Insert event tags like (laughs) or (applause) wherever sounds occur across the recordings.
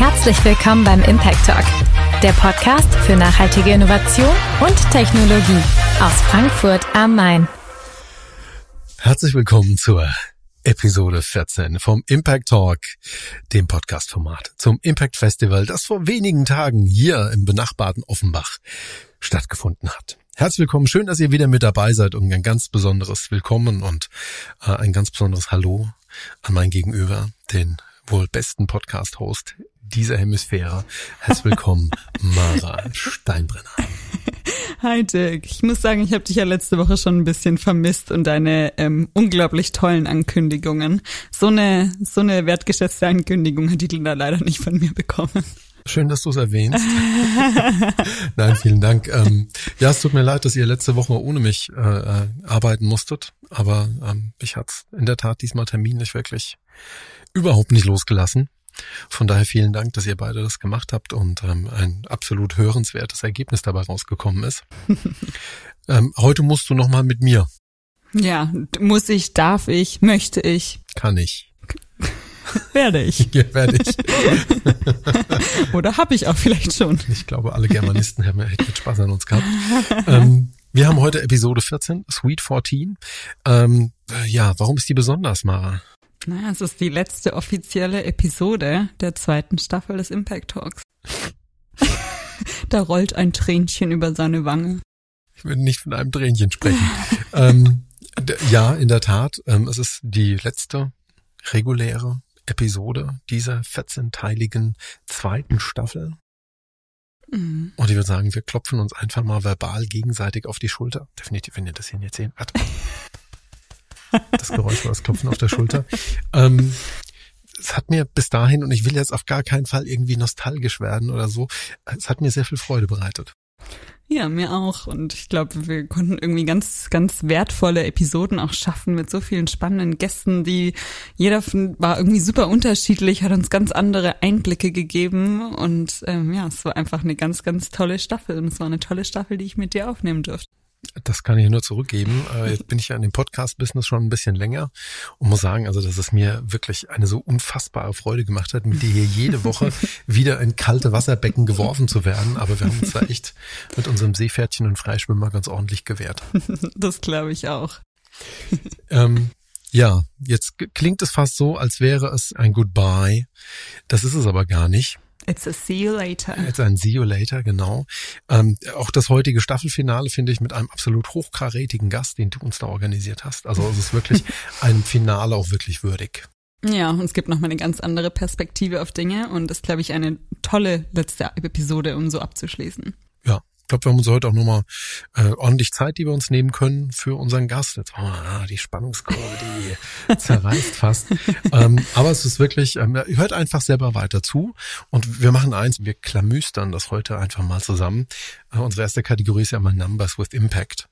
Herzlich willkommen beim Impact Talk, der Podcast für nachhaltige Innovation und Technologie aus Frankfurt am Main. Herzlich willkommen zur Episode 14 vom Impact Talk, dem Podcast-Format zum Impact Festival, das vor wenigen Tagen hier im benachbarten Offenbach stattgefunden hat. Herzlich willkommen, schön, dass ihr wieder mit dabei seid und ein ganz besonderes Willkommen und äh, ein ganz besonderes Hallo an mein Gegenüber, den wohl besten Podcast-Host dieser Hemisphäre. Herzlich willkommen, (laughs) Mara Steinbrenner. Hi Dirk, ich muss sagen, ich habe dich ja letzte Woche schon ein bisschen vermisst und deine ähm, unglaublich tollen Ankündigungen. So eine so eine wertgeschätzte Ankündigung hat die Linda leider nicht von mir bekommen. Schön, dass du es erwähnst. (laughs) Nein, vielen Dank. Ähm, ja, es tut mir leid, dass ihr letzte Woche ohne mich äh, äh arbeiten musstet, aber ähm, ich hat's in der Tat diesmal terminlich wirklich überhaupt nicht losgelassen. Von daher vielen Dank, dass ihr beide das gemacht habt und ähm, ein absolut hörenswertes Ergebnis dabei rausgekommen ist. (laughs) ähm, heute musst du nochmal mit mir. Ja, muss ich, darf ich, möchte ich. Kann ich. (laughs) werde ich. (laughs) Ja, werde ich. Oder habe ich auch vielleicht schon. Ich glaube, alle Germanisten haben echt mit Spaß an uns gehabt. Ähm, wir haben heute Episode 14, Sweet 14. Ähm, äh, ja, warum ist die besonders, Mara? Naja, es ist die letzte offizielle Episode der zweiten Staffel des Impact Talks. (laughs) da rollt ein Tränchen über seine Wange. Ich würde nicht von einem Tränchen sprechen. (laughs) ähm, ja, in der Tat. Ähm, es ist die letzte reguläre Episode dieser 14-teiligen zweiten Staffel. Mhm. Und ich würde sagen, wir klopfen uns einfach mal verbal gegenseitig auf die Schulter. Definitiv, wenn ihr das hier jetzt sehen. Warte. (laughs) Das Geräusch war das Klopfen auf der Schulter. Ähm, es hat mir bis dahin, und ich will jetzt auf gar keinen Fall irgendwie nostalgisch werden oder so, es hat mir sehr viel Freude bereitet. Ja, mir auch. Und ich glaube, wir konnten irgendwie ganz, ganz wertvolle Episoden auch schaffen mit so vielen spannenden Gästen, die jeder war irgendwie super unterschiedlich, hat uns ganz andere Einblicke gegeben. Und ähm, ja, es war einfach eine ganz, ganz tolle Staffel. Und es war eine tolle Staffel, die ich mit dir aufnehmen durfte. Das kann ich nur zurückgeben. Äh, (laughs) jetzt bin ich ja in dem Podcast-Business schon ein bisschen länger und muss sagen, also dass es mir wirklich eine so unfassbare Freude gemacht hat, mit dir hier jede (laughs) Woche wieder in kalte Wasserbecken geworfen zu werden. Aber wir haben uns da echt mit unserem Seepferdchen und Freischwimmer ganz ordentlich gewehrt. (laughs) Das glaube ich auch. Ähm, ja, jetzt klingt es fast so, als wäre es ein Goodbye. Das ist es aber gar nicht. It's a see you later. It's ein see you later, genau. Ähm, auch das heutige Staffelfinale finde ich mit einem absolut hochkarätigen Gast, den du uns da organisiert hast. Also es ist wirklich (laughs) ein Finale auch wirklich würdig. Ja, und es gibt nochmal eine ganz andere Perspektive auf Dinge und das glaube ich eine tolle letzte Episode, um so abzuschließen. Ja, glaube, wir haben uns heute auch nochmal äh, ordentlich Zeit, die wir uns nehmen können für unseren Gast. Jetzt, oh, die Spannungskurve, die (laughs) zerreißt fast. ähm, aber es ist wirklich, ähm, hört einfach selber weiter zu. Und wir machen eins, wir klamüstern das heute einfach mal zusammen. Äh, unsere erste Kategorie ist ja immer Numbers with Impact.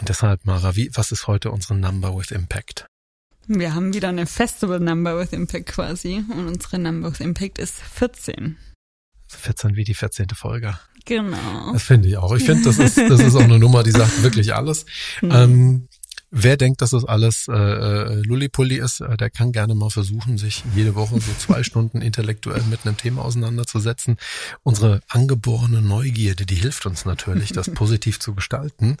Und deshalb, Mara, wie, was ist heute unsere Number with Impact? Wir haben wieder eine Festival Number with Impact quasi. Und unsere Number with Impact ist 14. 14 wie die 14. Folge. Genau. Das finde ich auch. Ich finde, das ist, das ist auch eine Nummer, die sagt wirklich alles. Mhm. Ähm, wer denkt, dass das alles äh, äh, Lullipulli ist, äh, der kann gerne mal versuchen, sich jede Woche so zwei (laughs) Stunden intellektuell mit einem Thema auseinanderzusetzen. Unsere angeborene Neugierde, die hilft uns natürlich, das (laughs) positiv zu gestalten.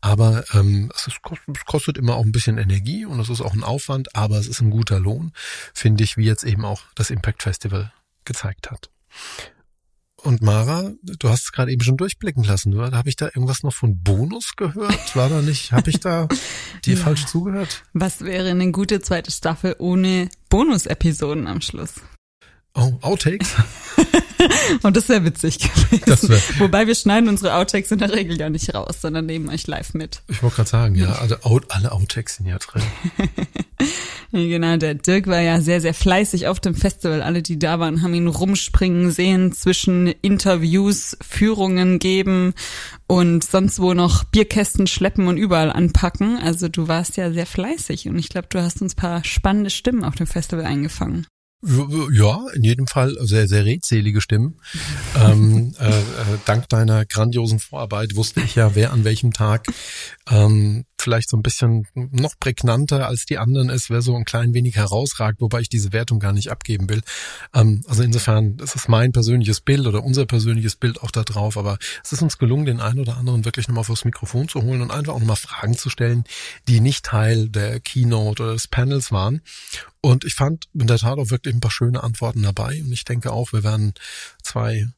Aber ähm, es, ist, es kostet immer auch ein bisschen Energie und es ist auch ein Aufwand, aber es ist ein guter Lohn, finde ich, wie jetzt eben auch das Impact Festival gezeigt hat. Und Mara, du hast es gerade eben schon durchblicken lassen. Da habe ich da irgendwas noch von Bonus gehört? War da nicht? Habe ich da (laughs) dir ja. falsch zugehört? Was wäre eine gute zweite Staffel ohne Bonus-Episoden am Schluss? Oh, Outtakes? (laughs) (laughs) Und das wäre witzig gewesen. Das wär, Wobei wir schneiden unsere Outtakes in der Regel ja nicht raus, sondern nehmen euch live mit. Ich wollte gerade sagen, ja, also out, alle Outtakes sind ja drin. (laughs) genau, der Dirk war ja sehr, sehr fleißig auf dem Festival. Alle, die da waren, haben ihn rumspringen sehen, zwischen Interviews, Führungen geben und sonst wo noch Bierkästen schleppen und überall anpacken. Also du warst ja sehr fleißig und ich glaube, du hast uns paar spannende Stimmen auf dem Festival eingefangen. Ja, in jedem Fall sehr, sehr redselige Stimmen. (laughs) ähm, äh, äh, dank deiner grandiosen Vorarbeit wusste ich ja, wer an welchem Tag ähm, vielleicht so ein bisschen noch prägnanter als die anderen ist, wer so ein klein wenig herausragt, wobei ich diese Wertung gar nicht abgeben will. Ähm, also insofern, es ist mein persönliches Bild oder unser persönliches Bild auch da drauf, aber es ist uns gelungen, den einen oder anderen wirklich nochmal vors Mikrofon zu holen und einfach auch nochmal Fragen zu stellen, die nicht Teil der Keynote oder des Panels waren. Und ich fand in der Tat auch wirklich ein paar schöne Antworten dabei. Und ich denke auch, wir werden zwei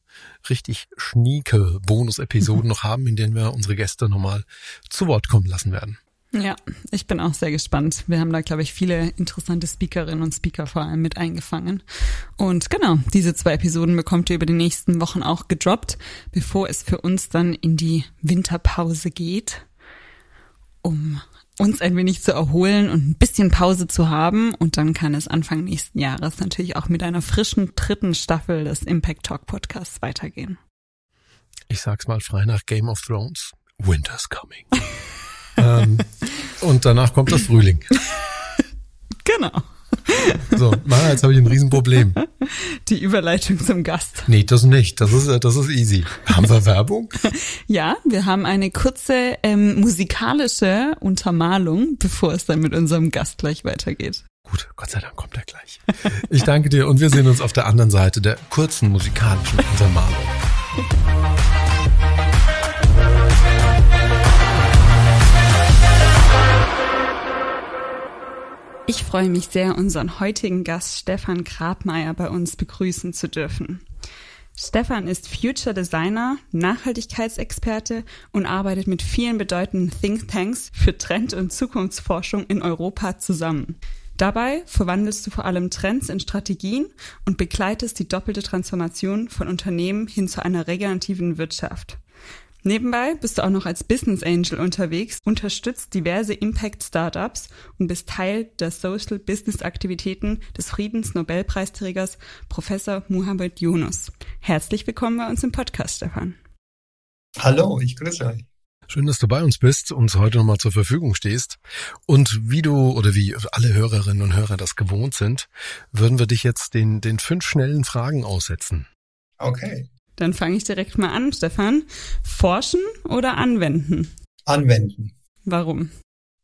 richtig schnieke Bonus-Episoden noch haben, in denen wir unsere Gäste nochmal zu Wort kommen lassen werden. Ja, ich bin auch sehr gespannt. Wir haben da, glaube ich, viele interessante Speakerinnen und Speaker vor allem mit eingefangen. Und genau, diese zwei Episoden bekommt ihr über die nächsten Wochen auch gedroppt, bevor es für uns dann in die Winterpause geht, um uns ein wenig zu erholen und ein bisschen Pause zu haben. Und dann kann es Anfang nächsten Jahres natürlich auch mit einer frischen dritten Staffel des Impact Talk Podcasts weitergehen. Ich sag's mal frei nach Game of Thrones. Winter's coming. (laughs) ähm, und danach kommt das Frühling. (laughs) genau. So, Mara, jetzt habe ich ein Riesenproblem. Die Überleitung zum Gast. Nee, das nicht. Das ist, das ist easy. Haben wir Werbung? (laughs) Ja, wir haben eine kurze ähm, musikalische Untermalung, bevor es dann mit unserem Gast gleich weitergeht. Gut, Gott sei Dank kommt er gleich. Ich danke dir und wir sehen uns auf der anderen Seite der kurzen musikalischen Untermalung. Freue mich sehr, unseren heutigen Gast Stefan Grabmeier bei uns begrüßen zu dürfen. Stefan ist Future Designer, Nachhaltigkeitsexperte und arbeitet mit vielen bedeutenden Thinktanks für Trend- und Zukunftsforschung in Europa zusammen. Dabei verwandelst du vor allem Trends in Strategien und begleitest die doppelte Transformation von Unternehmen hin zu einer regenerativen Wirtschaft. Nebenbei bist du auch noch als Business Angel unterwegs, unterstützt diverse Impact Startups und bist Teil der Social Business Aktivitäten des Friedensnobelpreisträgers Professor Muhammad Yunus. Herzlich willkommen bei uns im Podcast, Stefan. Hallo, ich grüße euch. Schön, dass du bei uns bist, und heute nochmal zur Verfügung stehst. Und wie du oder wie alle Hörerinnen und Hörer das gewohnt sind, würden wir dich jetzt den, den fünf schnellen Fragen aussetzen. Okay. Dann fange ich direkt mal an, Stefan. Forschen oder anwenden? Anwenden. Warum?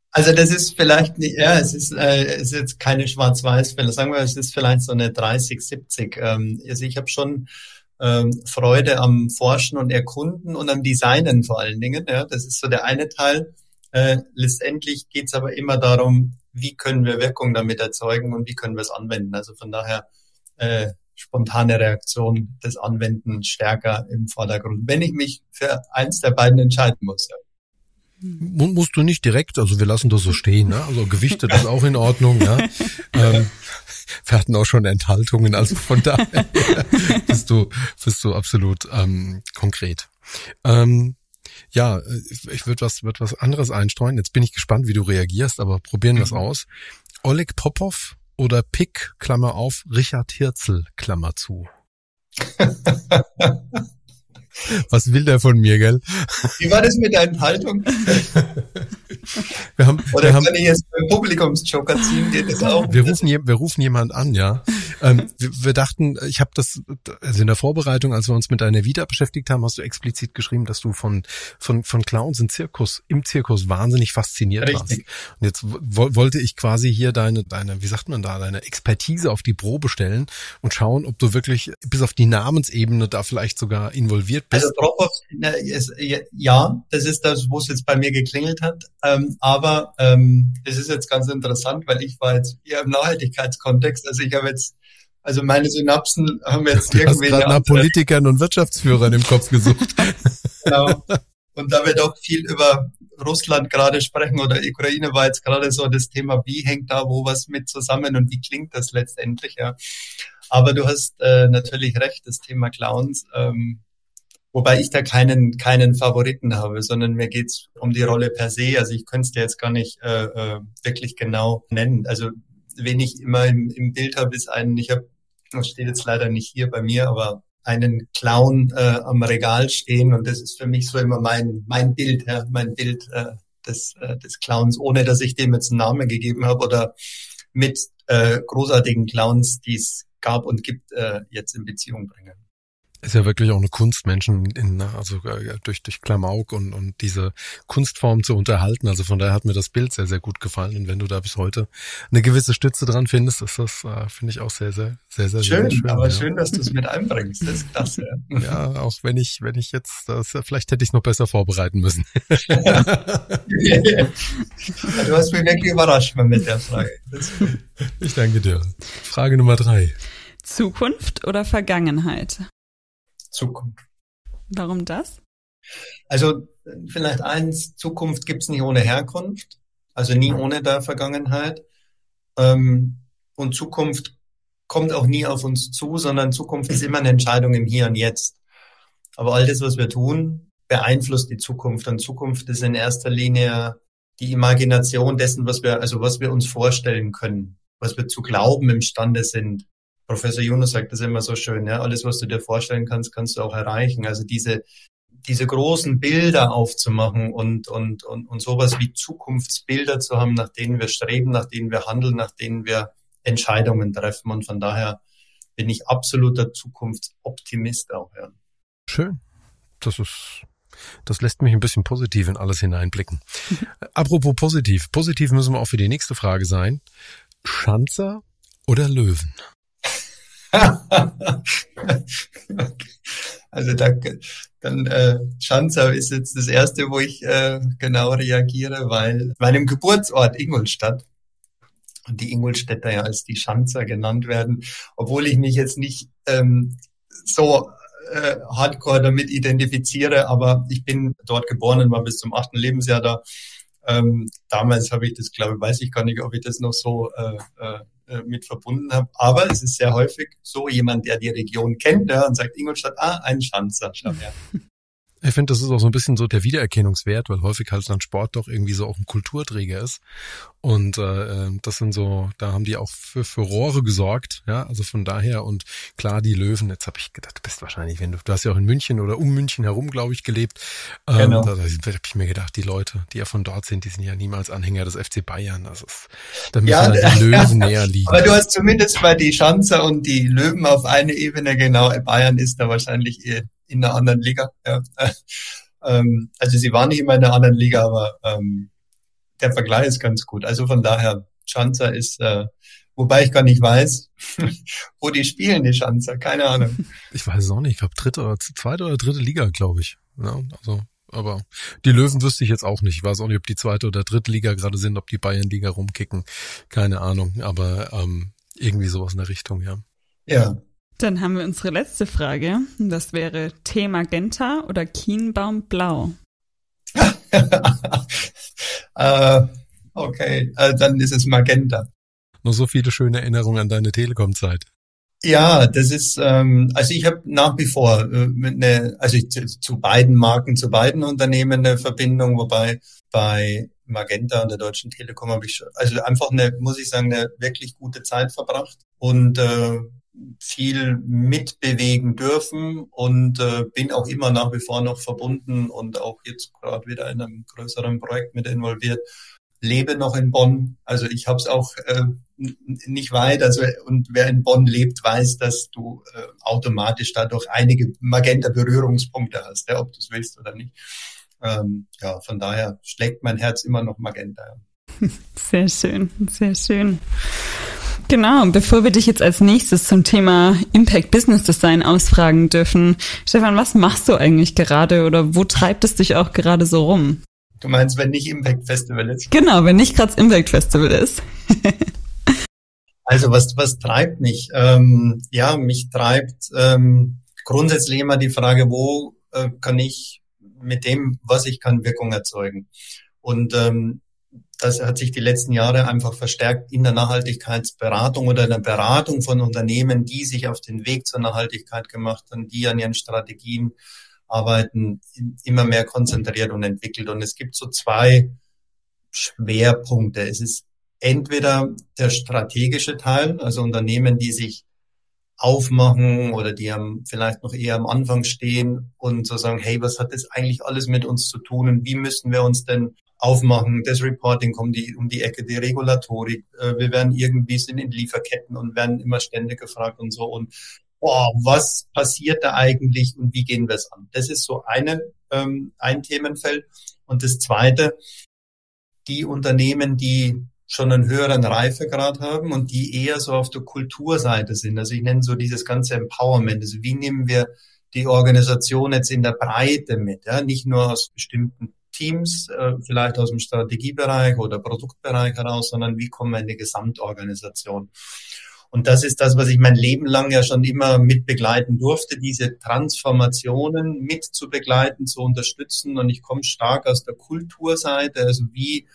Also das ist vielleicht nicht, ja, es ist, äh, es ist jetzt keine Schwarz-Weiß-Fälle. Sagen wir, es ist vielleicht so eine 30-70. Ähm, also ich habe schon ähm, Freude am Forschen und Erkunden und am Designen vor allen Dingen. Ja, das ist so der eine Teil. Äh, letztendlich geht es aber immer darum, wie können wir Wirkung damit erzeugen und wie können wir es anwenden. Also von daher äh, spontane Reaktion des Anwenden stärker im Vordergrund, wenn ich mich für eins der beiden entscheiden muss. Ja. Musst du nicht direkt, also wir lassen das so stehen, ne? also gewichtet ist auch in Ordnung. Ja? Ähm, wir hatten auch schon Enthaltungen, also von daher bist du, bist du absolut ähm, konkret. Ähm, ja, ich würde was, würd was anderes einstreuen. Jetzt bin ich gespannt, wie du reagierst, aber probieren wir es mhm. aus. Oleg Popov oder Pick, Klammer auf, Richard Hirzel, Klammer zu. (laughs) Was will der von mir, gell? Wie war das mit der Enthaltung? wir haben, Oder wir kann haben, ich jetzt beim Publikumsjoker ziehen? Geht das auch? Wir rufen, wir rufen jemand an, ja. Ähm, wir, wir, dachten, ich habe das, also in der Vorbereitung, als wir uns mit deiner Vita beschäftigt haben, hast du explizit geschrieben, dass du von, von, von Clowns im Zirkus, im Zirkus wahnsinnig fasziniert Richtig. warst. Und jetzt wollte ich quasi hier deine, deine, wie sagt man da, deine Expertise auf die Probe stellen und schauen, ob du wirklich bis auf die Namensebene da vielleicht sogar involviert bist. Also Drop-off, ja, das ist das, wo es jetzt bei mir geklingelt hat. Ähm, aber ähm, es ist jetzt ganz interessant, weil ich war jetzt eher im Nachhaltigkeitskontext. Also ich habe jetzt also meine Synapsen haben jetzt du irgendwie. Hast nach Politikern und Wirtschaftsführern im Kopf gesucht. (laughs) genau. Und da wir doch viel über Russland gerade sprechen oder Ukraine war jetzt gerade so das Thema, wie hängt da wo was mit zusammen und wie klingt das letztendlich, ja. Aber du hast äh, natürlich recht, das Thema Clowns, ähm, wobei ich da keinen, keinen Favoriten habe, sondern mir geht's um die Rolle per se. Also ich könnte es dir jetzt gar nicht äh, äh, wirklich genau nennen. Also wen ich immer im, im Bild habe, ist einen, ich habe das steht jetzt leider nicht hier bei mir, aber einen Clown äh, am Regal stehen und das ist für mich so immer mein mein Bild, ja, mein Bild äh, des äh, des Clowns, ohne dass ich dem jetzt einen Namen gegeben habe oder mit äh, großartigen Clowns, die es gab und gibt, äh, jetzt in Beziehung bringen. Ist ja wirklich auch eine Kunst, Menschen in, also äh, durch, durch Klamauk und, und diese Kunstform zu unterhalten. Also von daher hat mir das Bild sehr, sehr gut gefallen. Und wenn du da bis heute eine gewisse Stütze dran findest, ist das, äh, finde ich auch sehr, sehr, sehr, sehr schön. Sehr schön aber ja. schön, dass du es mit einbringst. Das ist klasse. (laughs) Ja, auch wenn ich, wenn ich jetzt, das, vielleicht hätte ich es noch besser vorbereiten müssen. (laughs) du hast mich wirklich überrascht mit der Frage. Ich danke dir. Frage Nummer drei. Zukunft oder Vergangenheit? Zukunft. Warum das? Also vielleicht eins, Zukunft gibt's nicht ohne Herkunft, also nie ohne der Vergangenheit. Ähm, und Zukunft kommt auch nie auf uns zu, sondern Zukunft ist immer eine Entscheidung im Hier und Jetzt. Aber all das, was wir tun, beeinflusst die Zukunft. Und Zukunft ist in erster Linie die Imagination dessen, was wir, also was wir uns vorstellen können, was wir zu glauben imstande sind. Professor Yunus sagt das immer so schön, ja, alles, was du dir vorstellen kannst, kannst du auch erreichen. Also diese, diese großen Bilder aufzumachen und, und, und, und sowas wie Zukunftsbilder zu haben, nach denen wir streben, nach denen wir handeln, nach denen wir Entscheidungen treffen. Und von daher bin ich absoluter Zukunftsoptimist auch, ja. Schön. Das ist das lässt mich ein bisschen positiv in alles hineinblicken. (laughs) Apropos positiv. Positiv müssen wir auch für die nächste Frage sein. Schanzer oder Löwen? (laughs) also da, dann äh, Schanzer ist jetzt das erste, wo ich äh, genau reagiere, weil meinem Geburtsort Ingolstadt und die Ingolstädter ja als die Schanzer genannt werden, obwohl ich mich jetzt nicht ähm, so äh, hardcore damit identifiziere, aber ich bin dort geboren und war bis zum achten Lebensjahr da. Ähm, damals habe ich das, glaube ich, weiß ich gar nicht, ob ich das noch so äh, äh, äh, mit verbunden habe. Aber es ist sehr häufig so jemand, der die Region kennt ja, und sagt Ingolstadt, ah, ein Schanzer, her. Ich finde, das ist auch so ein bisschen so der Wiedererkennungswert, weil häufig halt dann Sport doch irgendwie so auch ein Kulturträger ist. Und äh, das sind so, da haben die auch für Furore gesorgt, ja, also von daher und klar, die Löwen, jetzt habe ich gedacht, du bist wahrscheinlich, wenn du, du hast ja auch in München oder um München herum, glaube ich, gelebt. Ähm, genau. Da, da habe ich mir gedacht, die Leute, die ja von dort sind, die sind ja niemals Anhänger des FC Bayern. Das ist, da müssen ja, halt die (laughs) Löwen näher liegen. Aber du hast zumindest mal die Schanzer und die Löwen auf eine Ebene, genau, Bayern ist da wahrscheinlich eh in einer anderen Liga. Ja. (laughs) Ähm, also sie waren nicht immer in einer anderen Liga, aber ähm, der Vergleich ist ganz gut. Also von daher, Schanzer ist, äh, wobei ich gar nicht weiß, (laughs) wo die spielen, die Schanzer, keine Ahnung. (laughs) Ich weiß es auch nicht, ich glaube dritte oder zweite oder dritte Liga, glaube ich. Ja, also, aber die Löwen wüsste ich jetzt auch nicht. Ich weiß auch nicht, ob die zweite oder dritte Liga gerade sind, ob die Bayernliga rumkicken. Keine Ahnung, aber ähm, irgendwie sowas in der Richtung, ja. Ja, dann haben wir unsere letzte Frage. Das wäre T Magenta oder Kienbaum Blau. (laughs) äh, okay, äh, dann ist es Magenta. Nur so viele schöne Erinnerungen an deine Telekom-Zeit. Ja, das ist, ähm, also ich habe nach wie vor äh, eine, also ich, zu, zu beiden Marken, zu beiden Unternehmen eine Verbindung, wobei bei Magenta und der Deutschen Telekom habe ich also einfach eine, muss ich sagen, eine wirklich gute Zeit verbracht und äh, viel mitbewegen dürfen und äh, bin auch immer nach wie vor noch verbunden und auch jetzt gerade wieder in einem größeren Projekt mit involviert. Lebe noch in Bonn, also ich habe es auch äh, nicht weit. Also und wer in Bonn lebt, weiß, dass du äh, automatisch dadurch einige Magenta-Berührungspunkte hast, ja, ob du es willst oder nicht. Ähm, ja, von daher schlägt mein Herz immer noch Magenta. (laughs) Sehr schön, sehr schön. Genau, bevor wir dich jetzt als nächstes zum Thema Impact Business Design ausfragen dürfen, Stefan, was machst du eigentlich gerade oder wo treibt es dich auch gerade so rum? Du meinst, wenn nicht Impact Festival ist? Genau, wenn nicht gerade Impact Festival ist. (laughs) also was, was treibt mich? Ähm, ja, mich treibt ähm, grundsätzlich immer die Frage, wo äh, kann ich mit dem, was ich kann, Wirkung erzeugen? Und ähm, das hat sich die letzten Jahre einfach verstärkt in der Nachhaltigkeitsberatung oder in der Beratung von Unternehmen, die sich auf den Weg zur Nachhaltigkeit gemacht haben, die an ihren Strategien arbeiten, immer mehr konzentriert und entwickelt. Und es gibt so zwei Schwerpunkte. Es ist entweder der strategische Teil, also Unternehmen, die sich aufmachen oder die am, vielleicht noch eher am Anfang stehen und so sagen, hey, was hat das eigentlich alles mit uns zu tun und wie müssen wir uns denn aufmachen? Das Reporting kommt die, um die Ecke, die Regulatorik. Äh, wir werden irgendwie sind in Lieferketten und werden immer ständig gefragt und so. Und boah, was passiert da eigentlich und wie gehen wir es an? Das ist so eine, ähm, ein Themenfeld. Und das zweite, die Unternehmen, die schon einen höheren Reifegrad haben und die eher so auf der Kulturseite sind. Also ich nenne so dieses ganze Empowerment. Also wie nehmen wir die Organisation jetzt in der Breite mit, ja? nicht nur aus bestimmten Teams, äh, vielleicht aus dem Strategiebereich oder Produktbereich heraus, sondern wie kommen wir in die Gesamtorganisation. Und das ist das, was ich mein Leben lang ja schon immer mit begleiten durfte, diese Transformationen mit zu begleiten, zu unterstützen. Und ich komme stark aus der Kulturseite. Also wie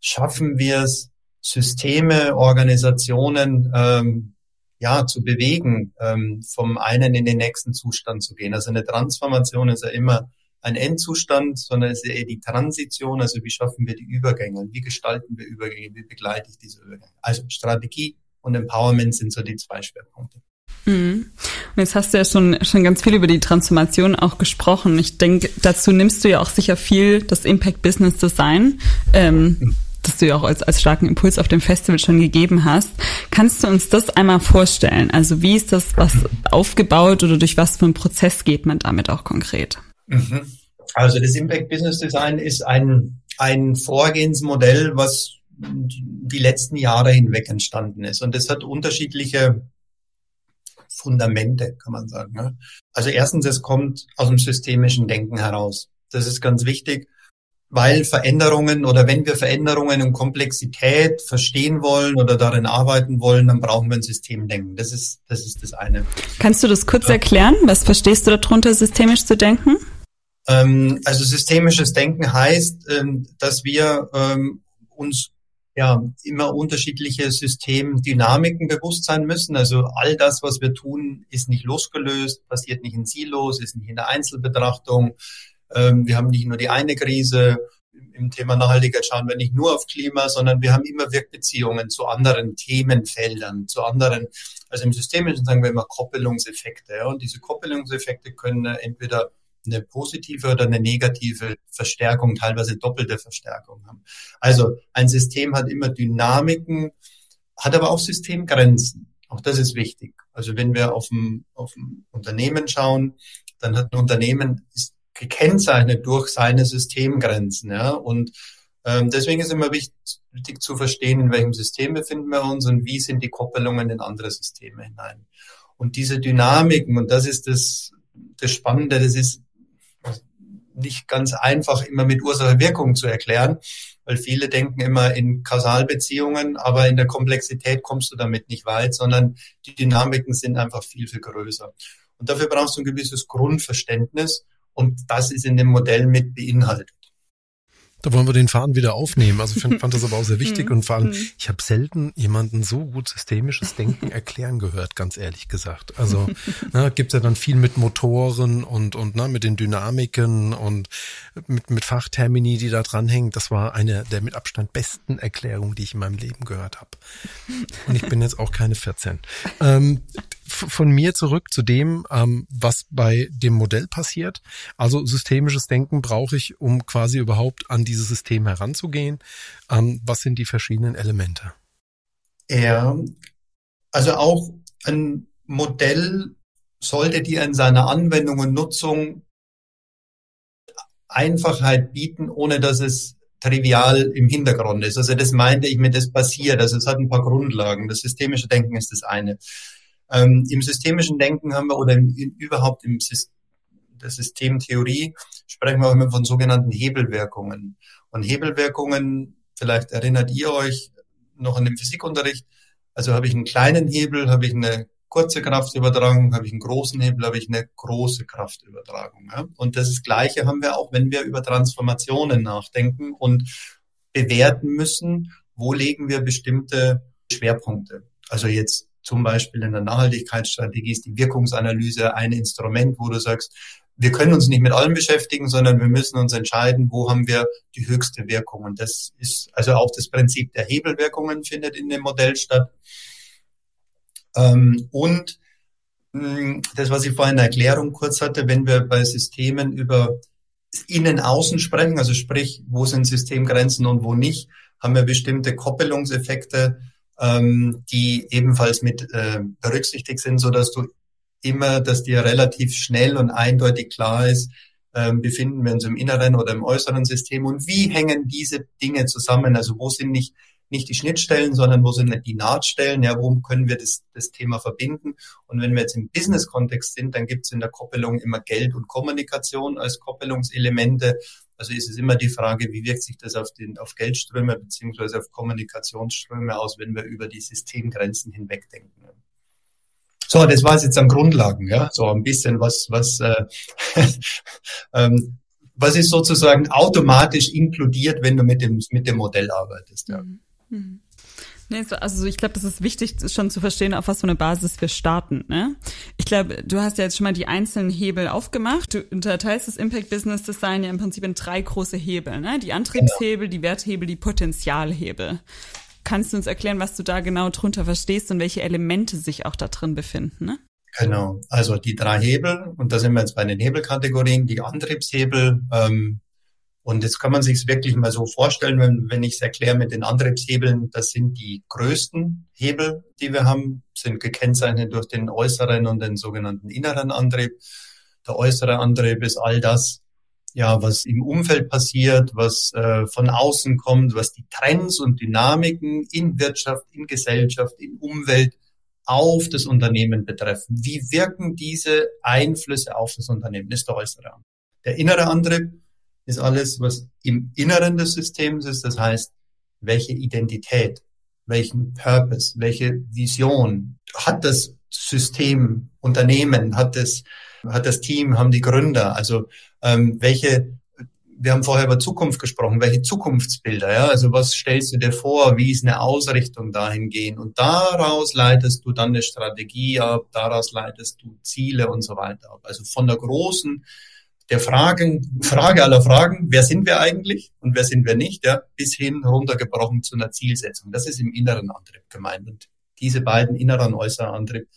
schaffen wir es, Systeme, Organisationen ähm, ja zu bewegen, ähm, vom einen in den nächsten Zustand zu gehen. Also eine Transformation ist ja immer ein Endzustand, sondern es ist eher die Transition. Also wie schaffen wir die Übergänge? Wie gestalten wir Übergänge? Wie begleite ich diese Übergänge? Also Strategie, und Empowerment sind so die zwei Schwerpunkte. Mhm. Und jetzt hast du ja schon, schon ganz viel über die Transformation auch gesprochen. Ich denke, dazu nimmst du ja auch sicher viel das Impact Business Design, ähm, mhm. das du ja auch als, als starken Impuls auf dem Festival schon gegeben hast. Kannst du uns das einmal vorstellen? Also wie ist das was aufgebaut oder durch was für einen Prozess geht man damit auch konkret? Mhm. Also das Impact Business Design ist ein, ein Vorgehensmodell, was die letzten Jahre hinweg entstanden ist. Und es hat unterschiedliche Fundamente, kann man sagen. Also erstens, es kommt aus dem systemischen Denken heraus. Das ist ganz wichtig, weil Veränderungen oder wenn wir Veränderungen und Komplexität verstehen wollen oder darin arbeiten wollen, dann brauchen wir ein Systemdenken. Das ist, das ist das eine. Kannst du das kurz erklären? Was verstehst du darunter, systemisch zu denken? Ähm, also systemisches Denken heißt, ähm, dass wir ähm, uns ja immer unterschiedliche Systemdynamiken bewusst sein müssen. Also all das, was wir tun, ist nicht losgelöst, passiert nicht in Silos, ist nicht in der Einzelbetrachtung. Wir haben nicht nur die eine Krise. Im Thema Nachhaltigkeit schauen wir nicht nur auf Klima, sondern wir haben immer Wirkbeziehungen zu anderen Themenfeldern, zu anderen, also im Systemischen sagen wir immer Koppelungseffekte. Ja, und diese Koppelungseffekte können entweder eine positive oder eine negative Verstärkung, teilweise doppelte Verstärkung haben. Also ein System hat immer Dynamiken, hat aber auch Systemgrenzen. Auch das ist wichtig. Also wenn wir auf ein, auf ein Unternehmen schauen, dann hat ein Unternehmen ist gekennzeichnet durch seine Systemgrenzen. Ja? Und ähm, deswegen ist immer wichtig, zu verstehen, in welchem System befinden wir uns und wie sind die Koppelungen in andere Systeme hinein. Und diese Dynamiken, und das ist das, das Spannende, das ist nicht ganz einfach immer mit Ursache-Wirkung zu erklären, weil viele denken immer in Kausalbeziehungen, aber in der Komplexität kommst du damit nicht weit, sondern die Dynamiken sind einfach viel, viel größer. Und dafür brauchst du ein gewisses Grundverständnis und das ist in dem Modell mit beinhaltet. Da wollen wir den Faden wieder aufnehmen. Also ich fand das aber auch sehr (laughs) wichtig mhm. und vor allem, mhm. ich habe selten jemanden so gut systemisches Denken erklären gehört, ganz ehrlich gesagt. Also (laughs) ne, gibt ja dann viel mit Motoren und und ne, mit den Dynamiken und mit mit Fachtermini, die da dranhängen. Das war eine der mit Abstand besten Erklärungen, die ich in meinem Leben gehört habe. Und ich bin jetzt auch keine 14. Ähm, von mir zurück zu dem, ähm, was bei dem Modell passiert. Also systemisches Denken brauche ich, um quasi überhaupt an dieses System heranzugehen. Ähm, was sind die verschiedenen Elemente? Ja, also auch ein Modell sollte dir in seiner Anwendung und Nutzung Einfachheit bieten, ohne dass es trivial im Hintergrund ist. Also das meinte ich mit, das passiert. Also es hat ein paar Grundlagen. Das systemische Denken ist das eine. Ähm, Im systemischen Denken haben wir oder in, in, überhaupt im System, der Systemtheorie sprechen wir auch immer von sogenannten Hebelwirkungen. Und Hebelwirkungen, vielleicht erinnert ihr euch noch an den Physikunterricht, also habe ich einen kleinen Hebel, habe ich eine kurze Kraftübertragung, habe ich einen großen Hebel, habe ich eine große Kraftübertragung. Ja? Und das Gleiche haben wir auch, wenn wir über Transformationen nachdenken und bewerten müssen, wo legen wir bestimmte Schwerpunkte. Also jetzt zum Beispiel in der Nachhaltigkeitsstrategie ist die Wirkungsanalyse ein Instrument, wo du sagst, wir können uns nicht mit allem beschäftigen, sondern wir müssen uns entscheiden, wo haben wir die höchste Wirkung. Und das ist also auch das Prinzip der Hebelwirkungen findet in dem Modell statt. Ähm, und das, was ich vorhin in der Erklärung kurz hatte, wenn wir bei Systemen über Innen-Außen sprechen, also sprich, wo sind Systemgrenzen und wo nicht, haben wir bestimmte Koppelungseffekte, ähm, die ebenfalls mit äh, berücksichtigt sind, so dass du immer, dass dir relativ schnell und eindeutig klar ist, ähm, befinden wir uns im inneren oder im äußeren System und wie hängen diese Dinge zusammen? Also wo sind nicht nicht die Schnittstellen, sondern wo sind die Nahtstellen, ja, wo können wir das, das Thema verbinden. Und wenn wir jetzt im Business-Kontext sind, dann gibt es in der Koppelung immer Geld und Kommunikation als Koppelungselemente. Also ist es immer die Frage, wie wirkt sich das auf, den, auf Geldströme beziehungsweise auf Kommunikationsströme aus, wenn wir über die Systemgrenzen hinweg denken. So, das war es jetzt an Grundlagen, ja, so ein bisschen was, was, äh, (laughs) ähm, was ist sozusagen automatisch inkludiert, wenn du mit dem, mit dem Modell arbeitest. Ja. Mhm. Nee, also ich glaube, das ist wichtig, schon zu verstehen, auf was für eine Basis wir starten. Ne? Ich glaube, du hast ja jetzt schon mal die einzelnen Hebel aufgemacht. Du unterteilst das Impact Business Design ja im Prinzip in drei große Hebel. Ne? Die Antriebshebel, die Werthebel, die Potenzialhebel. Kannst du uns erklären, was du da genau drunter verstehst und welche Elemente sich auch da drin befinden? Ne? Genau, also die drei Hebel, und da sind wir jetzt bei den Hebelkategorien, die Antriebshebel, ähm, und jetzt kann man sich wirklich mal so vorstellen, wenn, wenn ich es erkläre mit den Antriebshebeln, das sind die größten Hebel, die wir haben, sind gekennzeichnet durch den äußeren und den sogenannten inneren Antrieb. Der äußere Antrieb ist all das, ja, was im Umfeld passiert, was äh, von außen kommt, was die Trends und Dynamiken in Wirtschaft, in Gesellschaft, in Umwelt auf das Unternehmen betreffen. Wie wirken diese Einflüsse auf das Unternehmen? Das ist der äußere Antrieb. Der innere Antrieb ist alles, was im Inneren des Systems ist. Das heißt, welche Identität, welchen Purpose, welche Vision hat das System, Unternehmen, hat das, hat das Team, haben die Gründer, also ähm, welche, wir haben vorher über Zukunft gesprochen, welche Zukunftsbilder, ja, also was stellst du dir vor, wie ist eine Ausrichtung dahingehend und daraus leitest du dann eine Strategie ab, daraus leitest du Ziele und so weiter ab. Also von der großen der Fragen, Frage aller Fragen, wer sind wir eigentlich und wer sind wir nicht, ja, bis hin runtergebrochen zu einer Zielsetzung. Das ist im inneren Antrieb gemeint. Und diese beiden inneren und äußeren Antrieb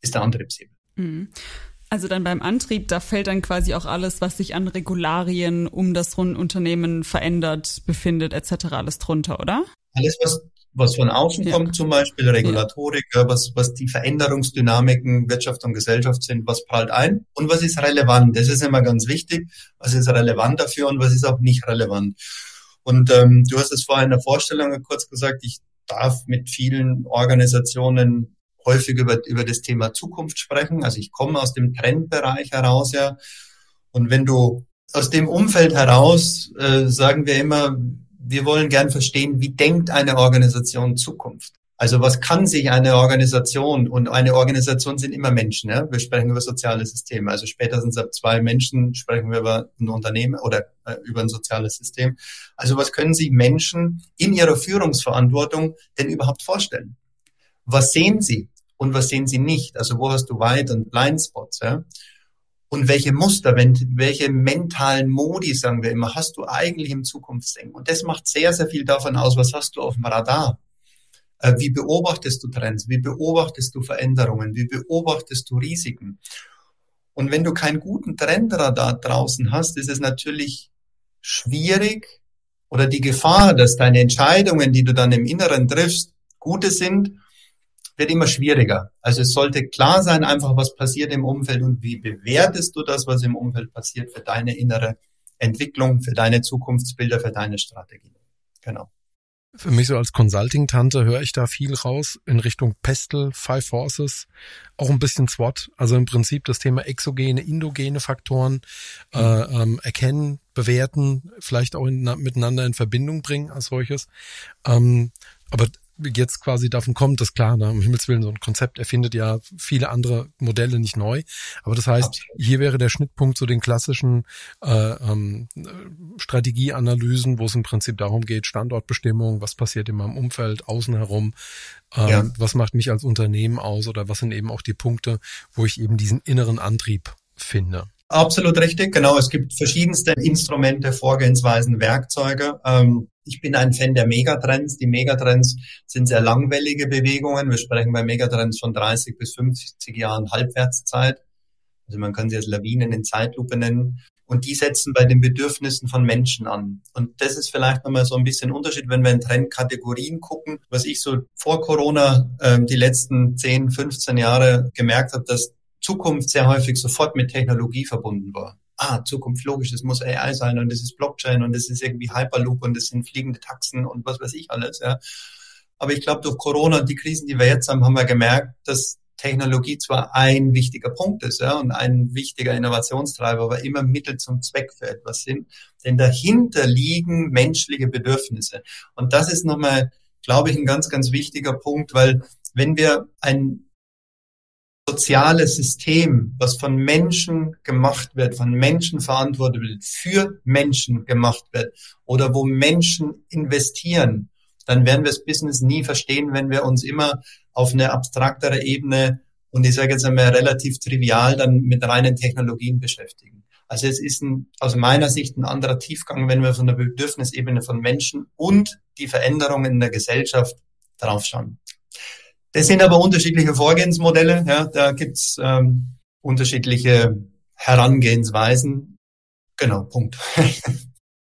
ist der Antriebshebel. Mhm. Also dann beim Antrieb, da fällt dann quasi auch alles, was sich an Regularien um das Unternehmen verändert, befindet, etc. alles drunter, oder? Alles, was was von außen ja. kommt, zum Beispiel Regulatorik, ja. was, was die Veränderungsdynamiken Wirtschaft und Gesellschaft sind, was prallt ein und was ist relevant. Das ist immer ganz wichtig. Was ist relevant dafür und was ist auch nicht relevant. Und ähm, du hast es vorhin in der Vorstellung kurz gesagt, ich darf mit vielen Organisationen häufig über, über das Thema Zukunft sprechen. Also ich komme aus dem Trendbereich heraus, ja. Und wenn du aus dem Umfeld heraus, äh, sagen wir immer, wir wollen gern verstehen, wie denkt eine Organisation Zukunft? Also was kann sich eine Organisation und eine Organisation sind immer Menschen. Ja? Wir sprechen über soziale Systeme. Also spätestens ab zwei Menschen sprechen wir über ein Unternehmen oder äh, über ein soziales System. Also was können sich Menschen in ihrer Führungsverantwortung denn überhaupt vorstellen? Was sehen sie und was sehen sie nicht? Also wo hast du Weit- und Blindspots? Ja? Und welche Muster, welche mentalen Modi, sagen wir immer, hast du eigentlich im Zukunftsdenken? Und das macht sehr, sehr viel davon aus, was hast du auf dem Radar? Äh, wie beobachtest du Trends? Wie beobachtest du Veränderungen? Wie beobachtest du Risiken? Und wenn du keinen guten Trendradar draußen hast, ist es natürlich schwierig oder die Gefahr, dass deine Entscheidungen, die du dann im Inneren triffst, gute sind wird immer schwieriger. Also es sollte klar sein, einfach was passiert im Umfeld und wie bewertest du das, was im Umfeld passiert für deine innere Entwicklung, für deine Zukunftsbilder, für deine Strategie. Genau. Für mich so als Consulting-Tante höre ich da viel raus in Richtung Pestel, Five Forces, auch ein bisschen SWOT, also im Prinzip das Thema exogene, indogene Faktoren mhm. äh, ähm, erkennen, bewerten, vielleicht auch in, miteinander in Verbindung bringen als solches. Ähm, aber jetzt quasi davon kommt, das klar, ne, um Himmels Willen, so ein Konzept erfindet ja viele andere Modelle nicht neu. Aber das heißt, Absolut. hier wäre der Schnittpunkt zu den klassischen äh, ähm, Strategieanalysen, wo es im Prinzip darum geht, Standortbestimmung, was passiert in meinem Umfeld, außen herum, ähm, ja. was macht mich als Unternehmen aus oder was sind eben auch die Punkte, wo ich eben diesen inneren Antrieb finde. Absolut richtig, genau. Es gibt verschiedenste Instrumente, Vorgehensweisen, Werkzeuge. Ähm, ich bin ein Fan der Megatrends. Die Megatrends sind sehr langwellige Bewegungen. Wir sprechen bei Megatrends von 30 bis 50 Jahren Halbwertszeit. Also man kann sie als Lawinen in Zeitlupe nennen. Und die setzen bei den Bedürfnissen von Menschen an. Und das ist vielleicht nochmal so ein bisschen Unterschied, wenn wir in Trendkategorien gucken. Was ich so vor Corona äh, die letzten 10, 15 Jahre gemerkt habe, dass Zukunft sehr häufig sofort mit Technologie verbunden war. Ah, Zukunft logisch, es muss AI sein und es ist Blockchain und es ist irgendwie Hyperloop und es sind fliegende Taxen und was weiß ich alles, ja. Aber ich glaube, durch Corona und die Krisen, die wir jetzt haben, haben wir gemerkt, dass Technologie zwar ein wichtiger Punkt ist ja, und ein wichtiger Innovationstreiber, aber immer Mittel zum Zweck für etwas sind. Denn dahinter liegen menschliche Bedürfnisse. Und das ist nochmal, glaube ich, ein ganz, ganz wichtiger Punkt, weil wenn wir ein soziales System, was von Menschen gemacht wird, von Menschen verantwortet wird, für Menschen gemacht wird oder wo Menschen investieren, dann werden wir das Business nie verstehen, wenn wir uns immer auf eine abstraktere Ebene und ich sage jetzt einmal relativ trivial dann mit reinen Technologien beschäftigen. Also es ist ein, aus meiner Sicht ein anderer Tiefgang, wenn wir von der Bedürfnisebene von Menschen und die Veränderungen in der Gesellschaft draufschauen. Das sind aber unterschiedliche Vorgehensmodelle. Ja, da gibt's ähm, unterschiedliche Herangehensweisen. Genau, Punkt.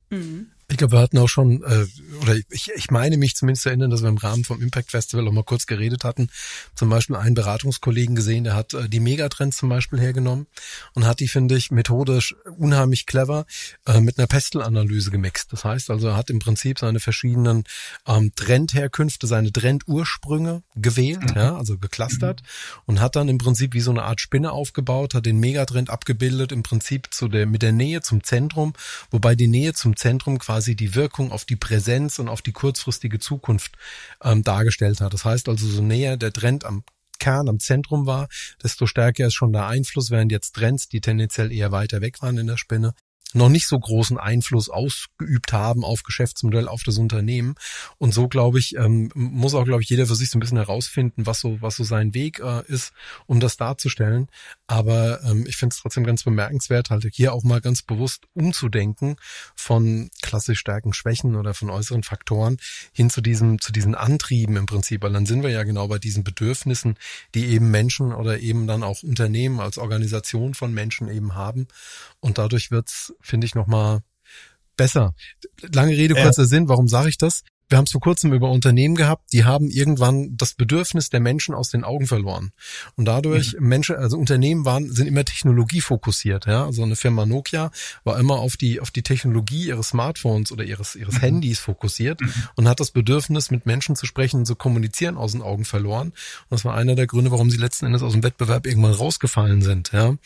Mhm. Ich glaube, wir hatten auch schon, äh, oder ich, ich meine mich zumindest zu erinnern, dass wir im Rahmen vom Impact Festival auch mal kurz geredet hatten. Zum Beispiel einen Beratungskollegen gesehen, der hat äh, die Megatrends zum Beispiel hergenommen und hat die, finde ich, methodisch unheimlich clever äh, mit einer Pestelanalyse gemixt. Das heißt also, er hat im Prinzip seine verschiedenen ähm, Trendherkünfte, seine Trendursprünge gewählt, mhm. ja, also geclustert mhm. und hat dann im Prinzip wie so eine Art Spinne aufgebaut, hat den Megatrend abgebildet, im Prinzip zu der, mit der Nähe zum Zentrum, wobei die Nähe zum Zentrum quasi quasi die Wirkung auf die Präsenz und auf die kurzfristige Zukunft ähm, dargestellt hat. Das heißt also, so näher der Trend am Kern, am Zentrum war, desto stärker ist schon der Einfluss, während jetzt Trends, die tendenziell eher weiter weg waren in der Spinne, noch nicht so großen Einfluss ausgeübt haben auf Geschäftsmodell, auf das Unternehmen. Und so, glaube ich, ähm, muss auch, glaube ich, jeder für sich so ein bisschen herausfinden, was so, was so sein Weg äh, ist, um das darzustellen. Aber ähm, ich finde es trotzdem ganz bemerkenswert, halt hier auch mal ganz bewusst umzudenken von klassisch Stärken, Schwächen oder von äußeren Faktoren hin zu diesem, zu diesen Antrieben im Prinzip. Weil dann sind wir ja genau bei diesen Bedürfnissen, die eben Menschen oder eben dann auch Unternehmen als Organisation von Menschen eben haben. Und dadurch wird's finde ich, nochmal besser. Lange Rede, kurzer ja. Sinn. Warum sage ich das? Wir haben es vor kurzem über Unternehmen gehabt, die haben irgendwann das Bedürfnis der Menschen aus den Augen verloren. Und dadurch mhm. Menschen, also Unternehmen waren, sind immer technologiefokussiert, ja. Also eine Firma Nokia war immer auf die, auf die Technologie ihres Smartphones oder ihres, ihres mhm. Handys fokussiert mhm. und hat das Bedürfnis, mit Menschen zu sprechen und zu kommunizieren aus den Augen verloren. Und das war einer der Gründe, warum sie letzten Endes aus dem Wettbewerb irgendwann rausgefallen sind, ja.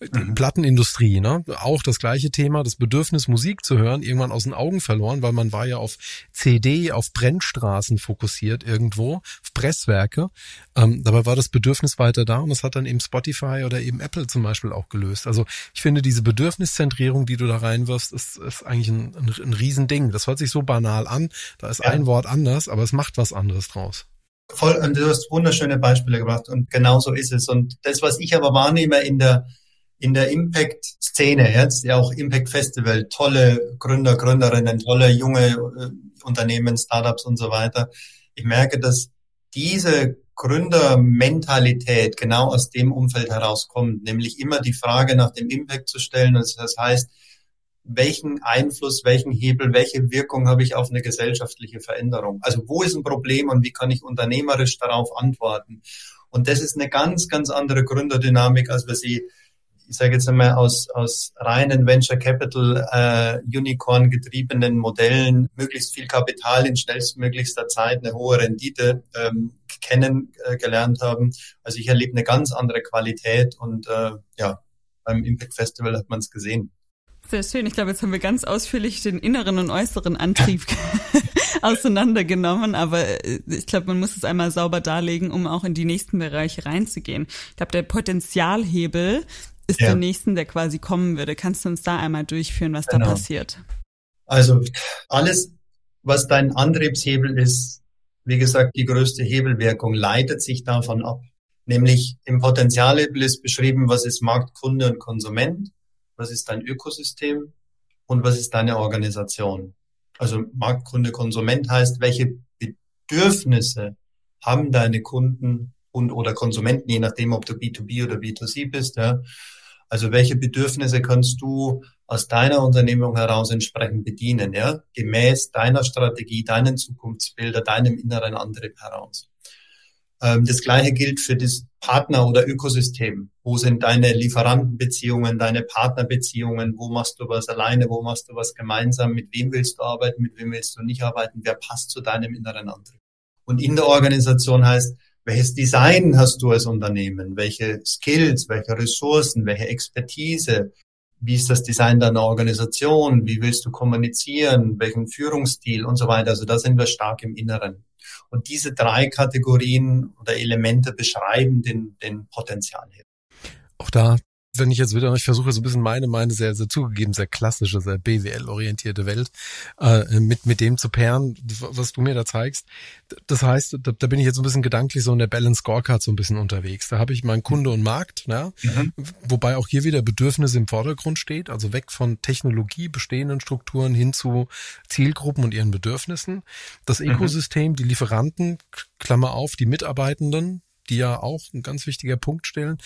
Mhm. Plattenindustrie, ne? Auch das gleiche Thema, das Bedürfnis, Musik zu hören, irgendwann aus den Augen verloren, weil man war ja auf CD, auf Brennstraßen fokussiert irgendwo, auf Presswerke. Ähm, dabei war das Bedürfnis weiter da und das hat dann eben Spotify oder eben Apple zum Beispiel auch gelöst. Also ich finde, diese Bedürfniszentrierung, die du da reinwirfst, ist, ist eigentlich ein, ein, ein Riesending. Das hört sich so banal an, da ist ja. ein Wort anders, aber es macht was anderes draus. Voll, du hast wunderschöne Beispiele gebracht und genau so ist es. Und das, was ich aber wahrnehme in der in der Impact-Szene jetzt, ja auch Impact Festival, tolle Gründer, Gründerinnen, tolle junge äh, Unternehmen, Startups und so weiter. Ich merke, dass diese Gründermentalität genau aus dem Umfeld herauskommt, nämlich immer die Frage nach dem Impact zu stellen. Das heißt, welchen Einfluss, welchen Hebel, welche Wirkung habe ich auf eine gesellschaftliche Veränderung? Also wo ist ein Problem und wie kann ich unternehmerisch darauf antworten? Und das ist eine ganz, ganz andere Gründerdynamik, als wir sie ich sage jetzt einmal, aus, aus reinen Venture Capital äh, Unicorn getriebenen Modellen möglichst viel Kapital in schnellstmöglichster Zeit, eine hohe Rendite ähm, kennengelernt äh, haben. Also ich erlebe eine ganz andere Qualität und äh, ja, beim Impact Festival hat man es gesehen. Sehr schön. Ich glaube, jetzt haben wir ganz ausführlich den inneren und äußeren Antrieb (laughs) auseinandergenommen, aber äh, ich glaube, man muss es einmal sauber darlegen, um auch in die nächsten Bereiche reinzugehen. Ich glaube, der Potenzialhebel ist ja. der nächsten, der quasi kommen würde. Kannst du uns da einmal durchführen, was genau. da passiert? Also alles, was dein Antriebshebel ist, wie gesagt, die größte Hebelwirkung leitet sich davon ab. Nämlich im Potenzialhebel ist beschrieben, was ist Markt, Kunde und Konsument, was ist dein Ökosystem und was ist deine Organisation. Also Markt, Kunde, Konsument heißt, welche Bedürfnisse haben deine Kunden und oder Konsumenten, je nachdem, ob du B2B oder B2C bist, ja, also welche Bedürfnisse kannst du aus deiner Unternehmung heraus entsprechend bedienen, ja, gemäß deiner Strategie, deinen Zukunftsbilder, deinem inneren Antrieb heraus. Ähm, das gleiche gilt für das Partner- oder Ökosystem. Wo sind deine Lieferantenbeziehungen, deine Partnerbeziehungen? Wo machst du was alleine? Wo machst du was gemeinsam? Mit wem willst du arbeiten? Mit wem willst du nicht arbeiten? Wer passt zu deinem inneren Antrieb? Und in der Organisation heißt, welches Design hast du als Unternehmen? Welche Skills, welche Ressourcen, welche Expertise? Wie ist das Design deiner Organisation? Wie willst du kommunizieren? Welchen Führungsstil und so weiter? Also da sind wir stark im Inneren. Und diese drei Kategorien oder Elemente beschreiben den, den Potenzial. Auch da wenn ich jetzt wieder, ich versuche so ein bisschen meine, meine sehr, sehr zugegeben, sehr klassische, sehr BWL-orientierte Welt äh, mit, mit dem zu pairen, was du mir da zeigst. Das heißt, da, da bin ich jetzt so ein bisschen gedanklich so in der Balance Scorecard so ein bisschen unterwegs. Da habe ich meinen Kunde und Markt, ja, mhm. wobei auch hier wieder Bedürfnis im Vordergrund steht, also weg von Technologie, bestehenden Strukturen hin zu Zielgruppen und ihren Bedürfnissen. Das mhm. Ökosystem, mhm. die Lieferanten, Klammer auf, die Mitarbeitenden, die ja auch ein ganz wichtiger Punkt stellen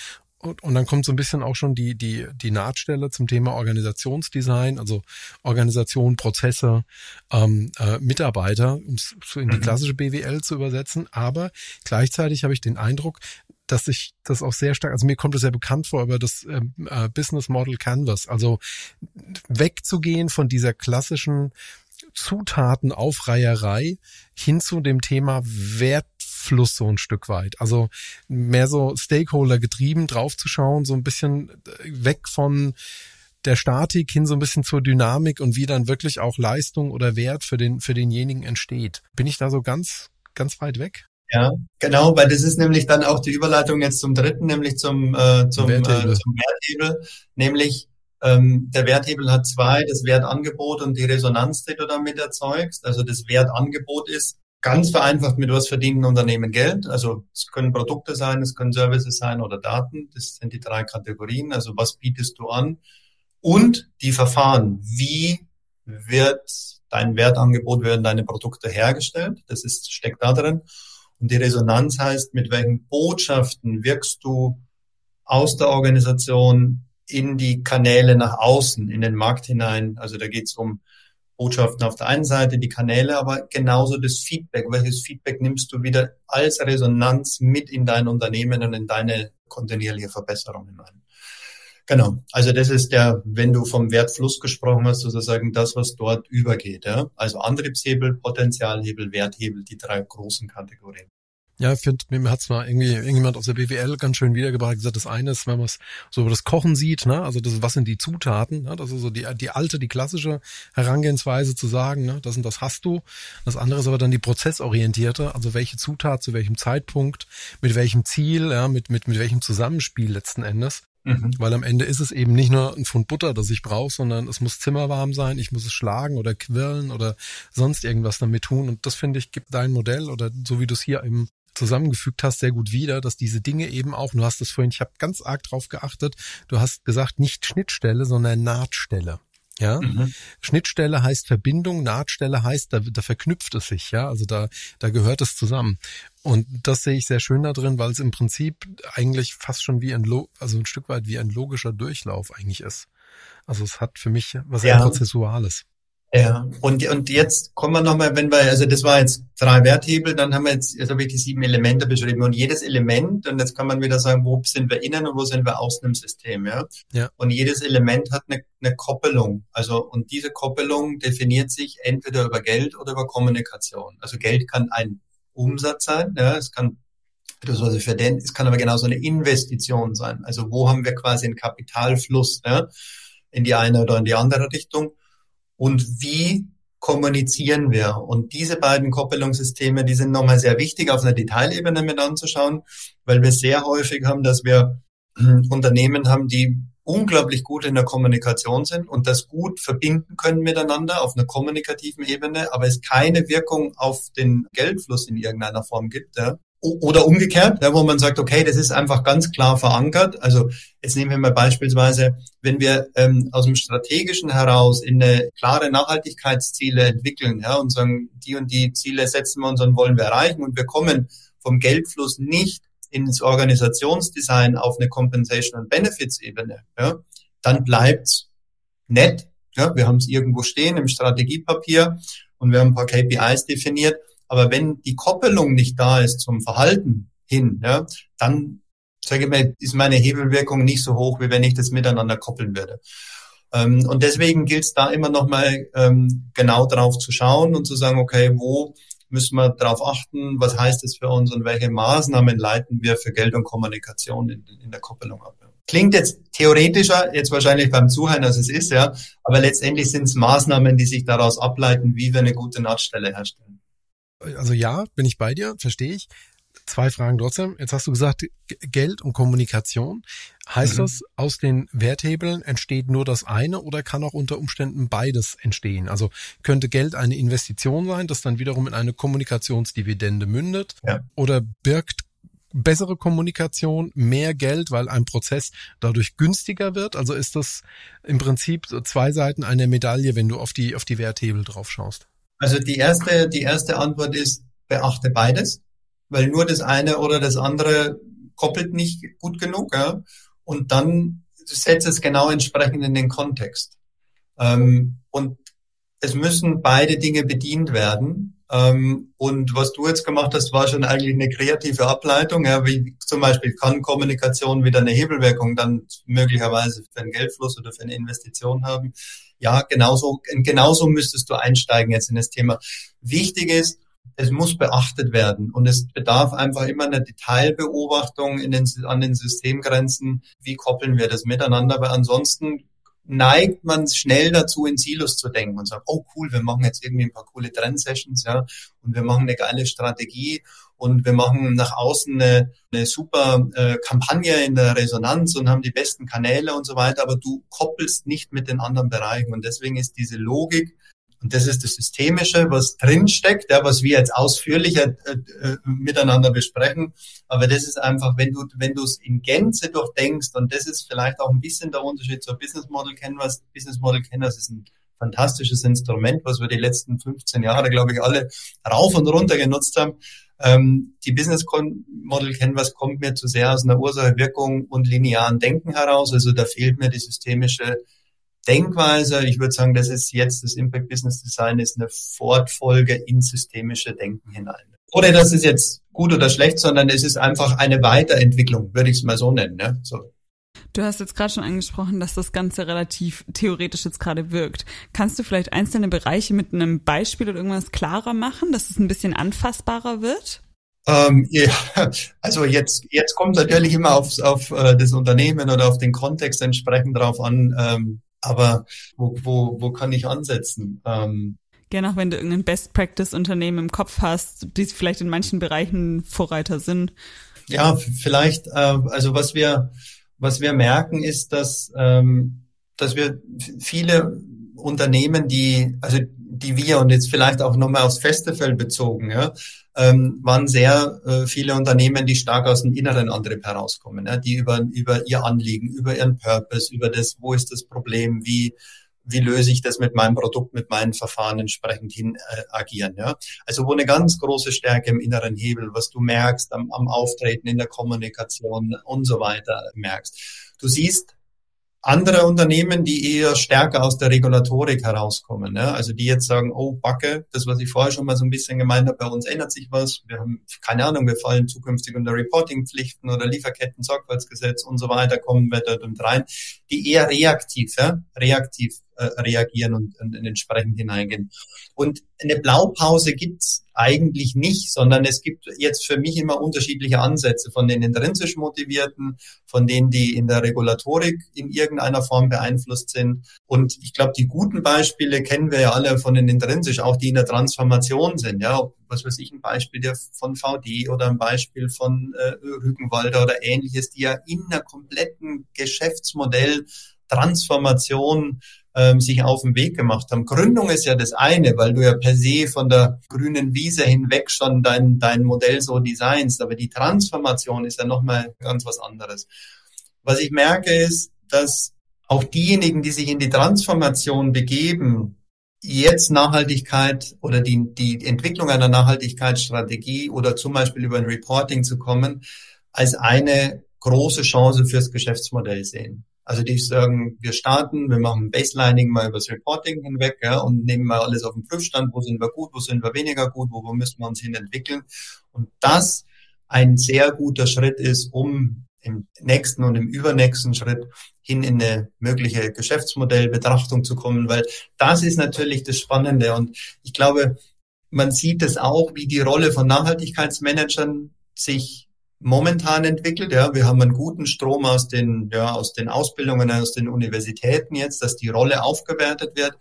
und, und dann kommt so ein bisschen auch schon die, die, die Nahtstelle zum Thema Organisationsdesign, also Organisation, Prozesse, ähm, äh, Mitarbeiter, um es in die mhm. klassische BWL zu übersetzen. Aber gleichzeitig habe ich den Eindruck, dass ich das auch sehr stark, also mir kommt es sehr bekannt vor über das ähm, äh, Business Model Canvas, also wegzugehen von dieser klassischen Zutatenaufreiherei hin zu dem Thema Wert Fluss so ein Stück weit. Also mehr so Stakeholder getrieben draufzuschauen, so ein bisschen weg von der Statik hin so ein bisschen zur Dynamik und wie dann wirklich auch Leistung oder Wert für den, für denjenigen entsteht. Bin ich da so ganz, ganz weit weg? Ja, genau, weil das ist nämlich dann auch die Überleitung jetzt zum dritten, nämlich zum, äh, zum, Werthebel. Äh, zum Werthebel, nämlich ähm, der Werthebel hat zwei, das Wertangebot und die Resonanz, die du damit erzeugst. Also das Wertangebot ist, Ganz vereinfacht, mit was verdienen Unternehmen Geld? Also es können Produkte sein, es können Services sein oder Daten. Das sind die drei Kategorien. Also was bietest du an? Und die Verfahren. Wie wird dein Wertangebot, werden deine Produkte hergestellt? Das ist, steckt da drin. Und die Resonanz heißt, mit welchen Botschaften wirkst du aus der Organisation in die Kanäle nach außen, in den Markt hinein. Also da geht es um Botschaften auf der einen Seite, die Kanäle, aber genauso das Feedback. Welches Feedback nimmst du wieder als Resonanz mit in dein Unternehmen und in deine kontinuierliche Verbesserung hinein? Genau. Also das ist der, wenn du vom Wertfluss gesprochen hast, sozusagen das, was dort übergeht. Ja? Also Antriebshebel, Potenzialhebel, Werthebel, die drei großen Kategorien. Ja, ich finde, mir hat's mal irgendwie irgendjemand aus der BWL ganz schön wiedergebracht, gesagt, das eine ist, wenn man es so über das Kochen sieht, ne, also das, was sind die Zutaten, ne, das ist so die, die alte, die klassische Herangehensweise zu sagen, ne, das und das hast du. Das andere ist aber dann die prozessorientierte, also welche Zutat zu welchem Zeitpunkt, mit welchem Ziel, ja, mit, mit, mit welchem Zusammenspiel letzten Endes. Mhm. Weil am Ende ist es eben nicht nur ein Pfund Butter, das ich brauche, sondern es muss zimmerwarm sein, ich muss es schlagen oder quirlen oder sonst irgendwas damit tun. Und das finde ich, gibt dein Modell oder so wie du es hier eben zusammengefügt hast, sehr gut wieder, dass diese Dinge eben auch, du hast es vorhin, ich habe ganz arg drauf geachtet, du hast gesagt, nicht Schnittstelle, sondern Nahtstelle. Ja, mhm. Schnittstelle heißt Verbindung, Nahtstelle heißt, da, da verknüpft es sich, ja, also da, da gehört es zusammen. Und das sehe ich sehr schön da drin, weil es im Prinzip eigentlich fast schon wie ein, also ein Stück weit wie ein logischer Durchlauf eigentlich ist. Also es hat für mich was ja. Prozessuales. Ja, und, und jetzt kommen wir nochmal, wenn wir, also das war jetzt drei Werthebel, dann haben wir jetzt, jetzt habe ich die sieben Elemente beschrieben und jedes Element, und jetzt kann man wieder sagen, wo sind wir innen und wo sind wir außen im System, ja. ja. Und jedes Element hat eine, eine Koppelung. Also, und diese Koppelung definiert sich entweder über Geld oder über Kommunikation. Also Geld kann ein Umsatz sein, ja, es kann das, was ich verdiene, es kann aber genauso eine Investition sein. Also wo haben wir quasi einen Kapitalfluss, ja, in die eine oder in die andere Richtung und wie kommunizieren wir. Und diese beiden Koppelungssysteme, die sind nochmal sehr wichtig auf einer Detailebene mit anzuschauen, weil wir sehr häufig haben, dass wir hm, Unternehmen haben, die unglaublich gut in der Kommunikation sind und das gut verbinden können miteinander auf einer kommunikativen Ebene, aber es keine Wirkung auf den Geldfluss in irgendeiner Form gibt. Ja. Oder umgekehrt, ja, wo man sagt, okay, das ist einfach ganz klar verankert. Also jetzt nehmen wir mal beispielsweise, wenn wir ähm, aus dem Strategischen heraus in eine klare Nachhaltigkeitsziele entwickeln ja, und sagen, die und die Ziele setzen wir uns und wollen wir erreichen und wir kommen vom Geldfluss nicht ins Organisationsdesign auf eine Compensation und Benefits Ebene, ja, dann bleibt's nett. Ja, wir haben es irgendwo stehen im Strategiepapier und wir haben ein paar KPIs definiert aber wenn die Koppelung nicht da ist zum Verhalten, hin, ja, dann sage ich mal, ist meine Hebelwirkung nicht so hoch, wie wenn ich das miteinander koppeln würde. Ähm, und deswegen gilt es da immer noch mal ähm, genau drauf zu schauen und zu sagen, okay, wo müssen wir darauf achten, was heißt es für uns und welche Maßnahmen leiten wir für Geld und Kommunikation in, in der Koppelung ab. Klingt jetzt theoretischer, jetzt wahrscheinlich beim Zuhören, als es ist, ja, aber letztendlich sind es Maßnahmen, die sich daraus ableiten, wie wir eine gute Nahtstelle herstellen. Also ja, bin ich bei dir, verstehe ich. Zwei Fragen trotzdem. Jetzt hast du gesagt, Geld und Kommunikation. Heißt mhm. das, aus den Werthebeln entsteht nur das eine oder kann auch unter Umständen beides entstehen? Also könnte Geld eine Investition sein, das dann wiederum in eine Kommunikationsdividende mündet? Ja. Oder birgt bessere Kommunikation, mehr Geld, weil ein Prozess dadurch günstiger wird? Also ist das im Prinzip so zwei Seiten einer Medaille, wenn du auf die, auf die Werthebel drauf schaust? Also die erste, die erste Antwort ist, beachte beides, weil nur das eine oder das andere koppelt nicht gut genug. Ja? Und dann setze es genau entsprechend in den Kontext. Ähm, und es müssen beide Dinge bedient werden. Ähm, und was du jetzt gemacht hast, war schon eigentlich eine kreative Ableitung. Ja, wie zum Beispiel kann Kommunikation wieder eine Hebelwirkung dann möglicherweise für einen Geldfluss oder für eine Investition haben. Ja, genauso, genauso müsstest du einsteigen jetzt in das Thema. Wichtig ist, es muss beachtet werden und es bedarf einfach immer einer Detailbeobachtung in den, an den Systemgrenzen. Wie koppeln wir das miteinander? Weil ansonsten neigt man schnell dazu, in Silos zu denken und sagt, oh cool, wir machen jetzt irgendwie ein paar coole Trend-Sessions, ja, und wir machen eine geile Strategie und wir machen nach außen eine, eine super äh, Kampagne in der Resonanz und haben die besten Kanäle und so weiter, aber du koppelst nicht mit den anderen Bereichen. Und deswegen ist diese Logik und das ist das Systemische, was drinsteckt, ja, was wir jetzt ausführlicher äh, äh, miteinander besprechen. Aber das ist einfach, wenn du, wenn du es in Gänze durchdenkst, und das ist vielleicht auch ein bisschen der Unterschied zur Business Model Canvas. Business Model Canvas ist ein fantastisches Instrument, was wir die letzten 15 Jahre, glaube ich, alle rauf und runter genutzt haben. Ähm, die Business Model Canvas kommt mir zu sehr aus einer Ursache-Wirkung und linearen Denken heraus. Also da fehlt mir die systemische Denkweise. Ich würde sagen, das ist jetzt das Impact Business Design ist eine Fortfolge in systemische Denken hinein. Oder das ist jetzt gut oder schlecht, sondern es ist einfach eine Weiterentwicklung, würde ich es mal so nennen. Ne? So. Du hast jetzt gerade schon angesprochen, dass das Ganze relativ theoretisch jetzt gerade wirkt. Kannst du vielleicht einzelne Bereiche mit einem Beispiel oder irgendwas klarer machen, dass es ein bisschen anfassbarer wird? Ähm, ja, also jetzt, jetzt kommt natürlich immer auf, auf äh, das Unternehmen oder auf den Kontext entsprechend drauf an, ähm, aber wo, wo, wo kann ich ansetzen? Ähm, Gerne auch wenn du irgendein Best-Practice-Unternehmen im Kopf hast, die vielleicht in manchen Bereichen Vorreiter sind. Ja, vielleicht, äh, also was wir, was wir merken ist, dass, ähm, dass wir viele Unternehmen, die, also die wir und jetzt vielleicht auch nochmal aufs Festival bezogen, ja, ähm, waren sehr äh, viele Unternehmen, die stark aus dem inneren Antrieb herauskommen, ja, die über, über ihr Anliegen, über ihren Purpose, über das, wo ist das Problem, wie, wie löse ich das mit meinem Produkt, mit meinen Verfahren entsprechend hin äh, agieren. Ja? Also wo eine ganz große Stärke im inneren Hebel, was du merkst am, am Auftreten, in der Kommunikation und so weiter merkst. Du siehst andere Unternehmen, die eher stärker aus der Regulatorik herauskommen. Ne? Also die jetzt sagen, oh Backe, das, was ich vorher schon mal so ein bisschen gemeint habe, bei uns ändert sich was. Wir haben, keine Ahnung, wir fallen zukünftig unter Reportingpflichten oder Lieferketten-Sorgfaltsgesetz und so weiter, kommen wir dort und rein, die eher reaktiv, ja? reaktiv äh, reagieren und, und, entsprechend hineingehen. Und eine Blaupause gibt's eigentlich nicht, sondern es gibt jetzt für mich immer unterschiedliche Ansätze von den intrinsisch motivierten, von denen, die in der Regulatorik in irgendeiner Form beeinflusst sind. Und ich glaube, die guten Beispiele kennen wir ja alle von den intrinsisch, auch die in der Transformation sind. Ja, was weiß ich, ein Beispiel von VD oder ein Beispiel von äh, Rügenwalder oder ähnliches, die ja in einer kompletten Geschäftsmodell Transformation ähm, sich auf den Weg gemacht haben. Gründung ist ja das eine, weil du ja per se von der grünen Wiese hinweg schon dein, dein Modell so designst. Aber die Transformation ist ja nochmal ganz was anderes. Was ich merke ist, dass auch diejenigen, die sich in die Transformation begeben, jetzt Nachhaltigkeit oder die, die Entwicklung einer Nachhaltigkeitsstrategie oder zum Beispiel über ein Reporting zu kommen, als eine große Chance fürs Geschäftsmodell sehen. Also die sagen, wir starten, wir machen Baselining mal übers Reporting hinweg ja, und nehmen mal alles auf den Prüfstand, wo sind wir gut, wo sind wir weniger gut, wo, wo müssen wir uns hin entwickeln. Und das ein sehr guter Schritt ist, um im nächsten und im übernächsten Schritt hin in eine mögliche Geschäftsmodellbetrachtung zu kommen, weil das ist natürlich das Spannende. Und ich glaube, man sieht es auch, wie die Rolle von Nachhaltigkeitsmanagern sich momentan entwickelt. Ja, wir haben einen guten Strom aus den, ja, aus den Ausbildungen, aus den Universitäten jetzt, dass die Rolle aufgewertet wird.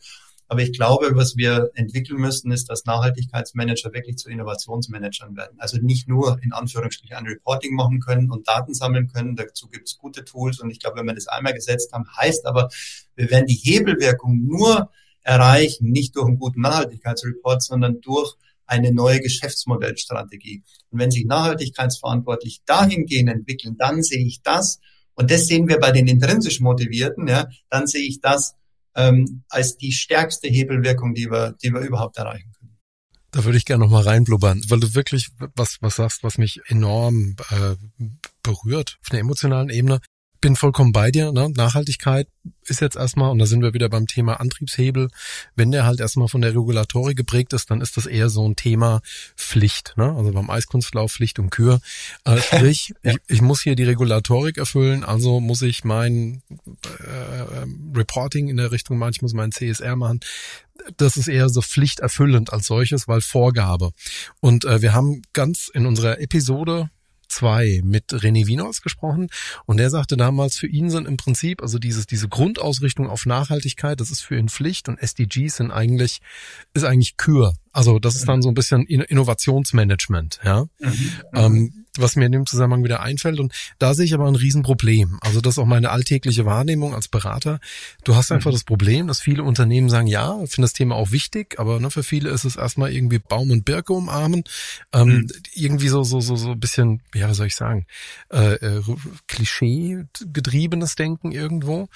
Aber ich glaube, was wir entwickeln müssen, ist, dass Nachhaltigkeitsmanager wirklich zu Innovationsmanagern werden. Also nicht nur in Anführungsstrichen ein Reporting machen können und Daten sammeln können. Dazu gibt es gute Tools. Und ich glaube, wenn wir das einmal gesetzt haben, heißt aber, wir werden die Hebelwirkung nur erreichen, nicht durch einen guten Nachhaltigkeitsreport, sondern durch eine neue Geschäftsmodellstrategie. Und wenn sich nachhaltigkeitsverantwortlich dahingehend entwickeln, dann sehe ich das, und das sehen wir bei den intrinsisch Motivierten, ja, dann sehe ich das ähm, als die stärkste Hebelwirkung, die wir, die wir überhaupt erreichen können. Da würde ich gerne nochmal reinblubbern, weil du wirklich was, was sagst, was mich enorm äh, berührt auf einer emotionalen Ebene bin vollkommen bei dir. Ne? Nachhaltigkeit ist jetzt erstmal, und da sind wir wieder beim Thema Antriebshebel, wenn der halt erstmal von der Regulatorik geprägt ist, dann ist das eher so ein Thema Pflicht. Ne? Also beim Eiskunstlauf Pflicht und Kür. Äh, (laughs) sprich, ja. ich, ich muss hier die Regulatorik erfüllen, also muss ich mein äh, Reporting in der Richtung machen, ich muss mein CSR machen. Das ist eher so pflichterfüllend als solches, weil Vorgabe. Und äh, wir haben ganz in unserer Episode, 2 mit René Wieners gesprochen und der sagte damals, für ihn sind im Prinzip, also dieses, diese Grundausrichtung auf Nachhaltigkeit, das ist für ihn Pflicht und SDGs sind eigentlich, ist eigentlich Kür. Also das ist dann so ein bisschen Innovationsmanagement, ja. Mhm. Ähm, was mir in dem Zusammenhang wieder einfällt. Und da sehe ich aber ein Riesenproblem. Also das ist auch meine alltägliche Wahrnehmung als Berater. Du hast einfach mhm. das Problem, dass viele Unternehmen sagen, ja, ich finde das Thema auch wichtig, aber ne, für viele ist es erstmal irgendwie Baum und Birke umarmen. Ähm, mhm. Irgendwie so, so, so, so ein bisschen, ja, was soll ich sagen, äh, äh, Klischee-getriebenes Denken irgendwo.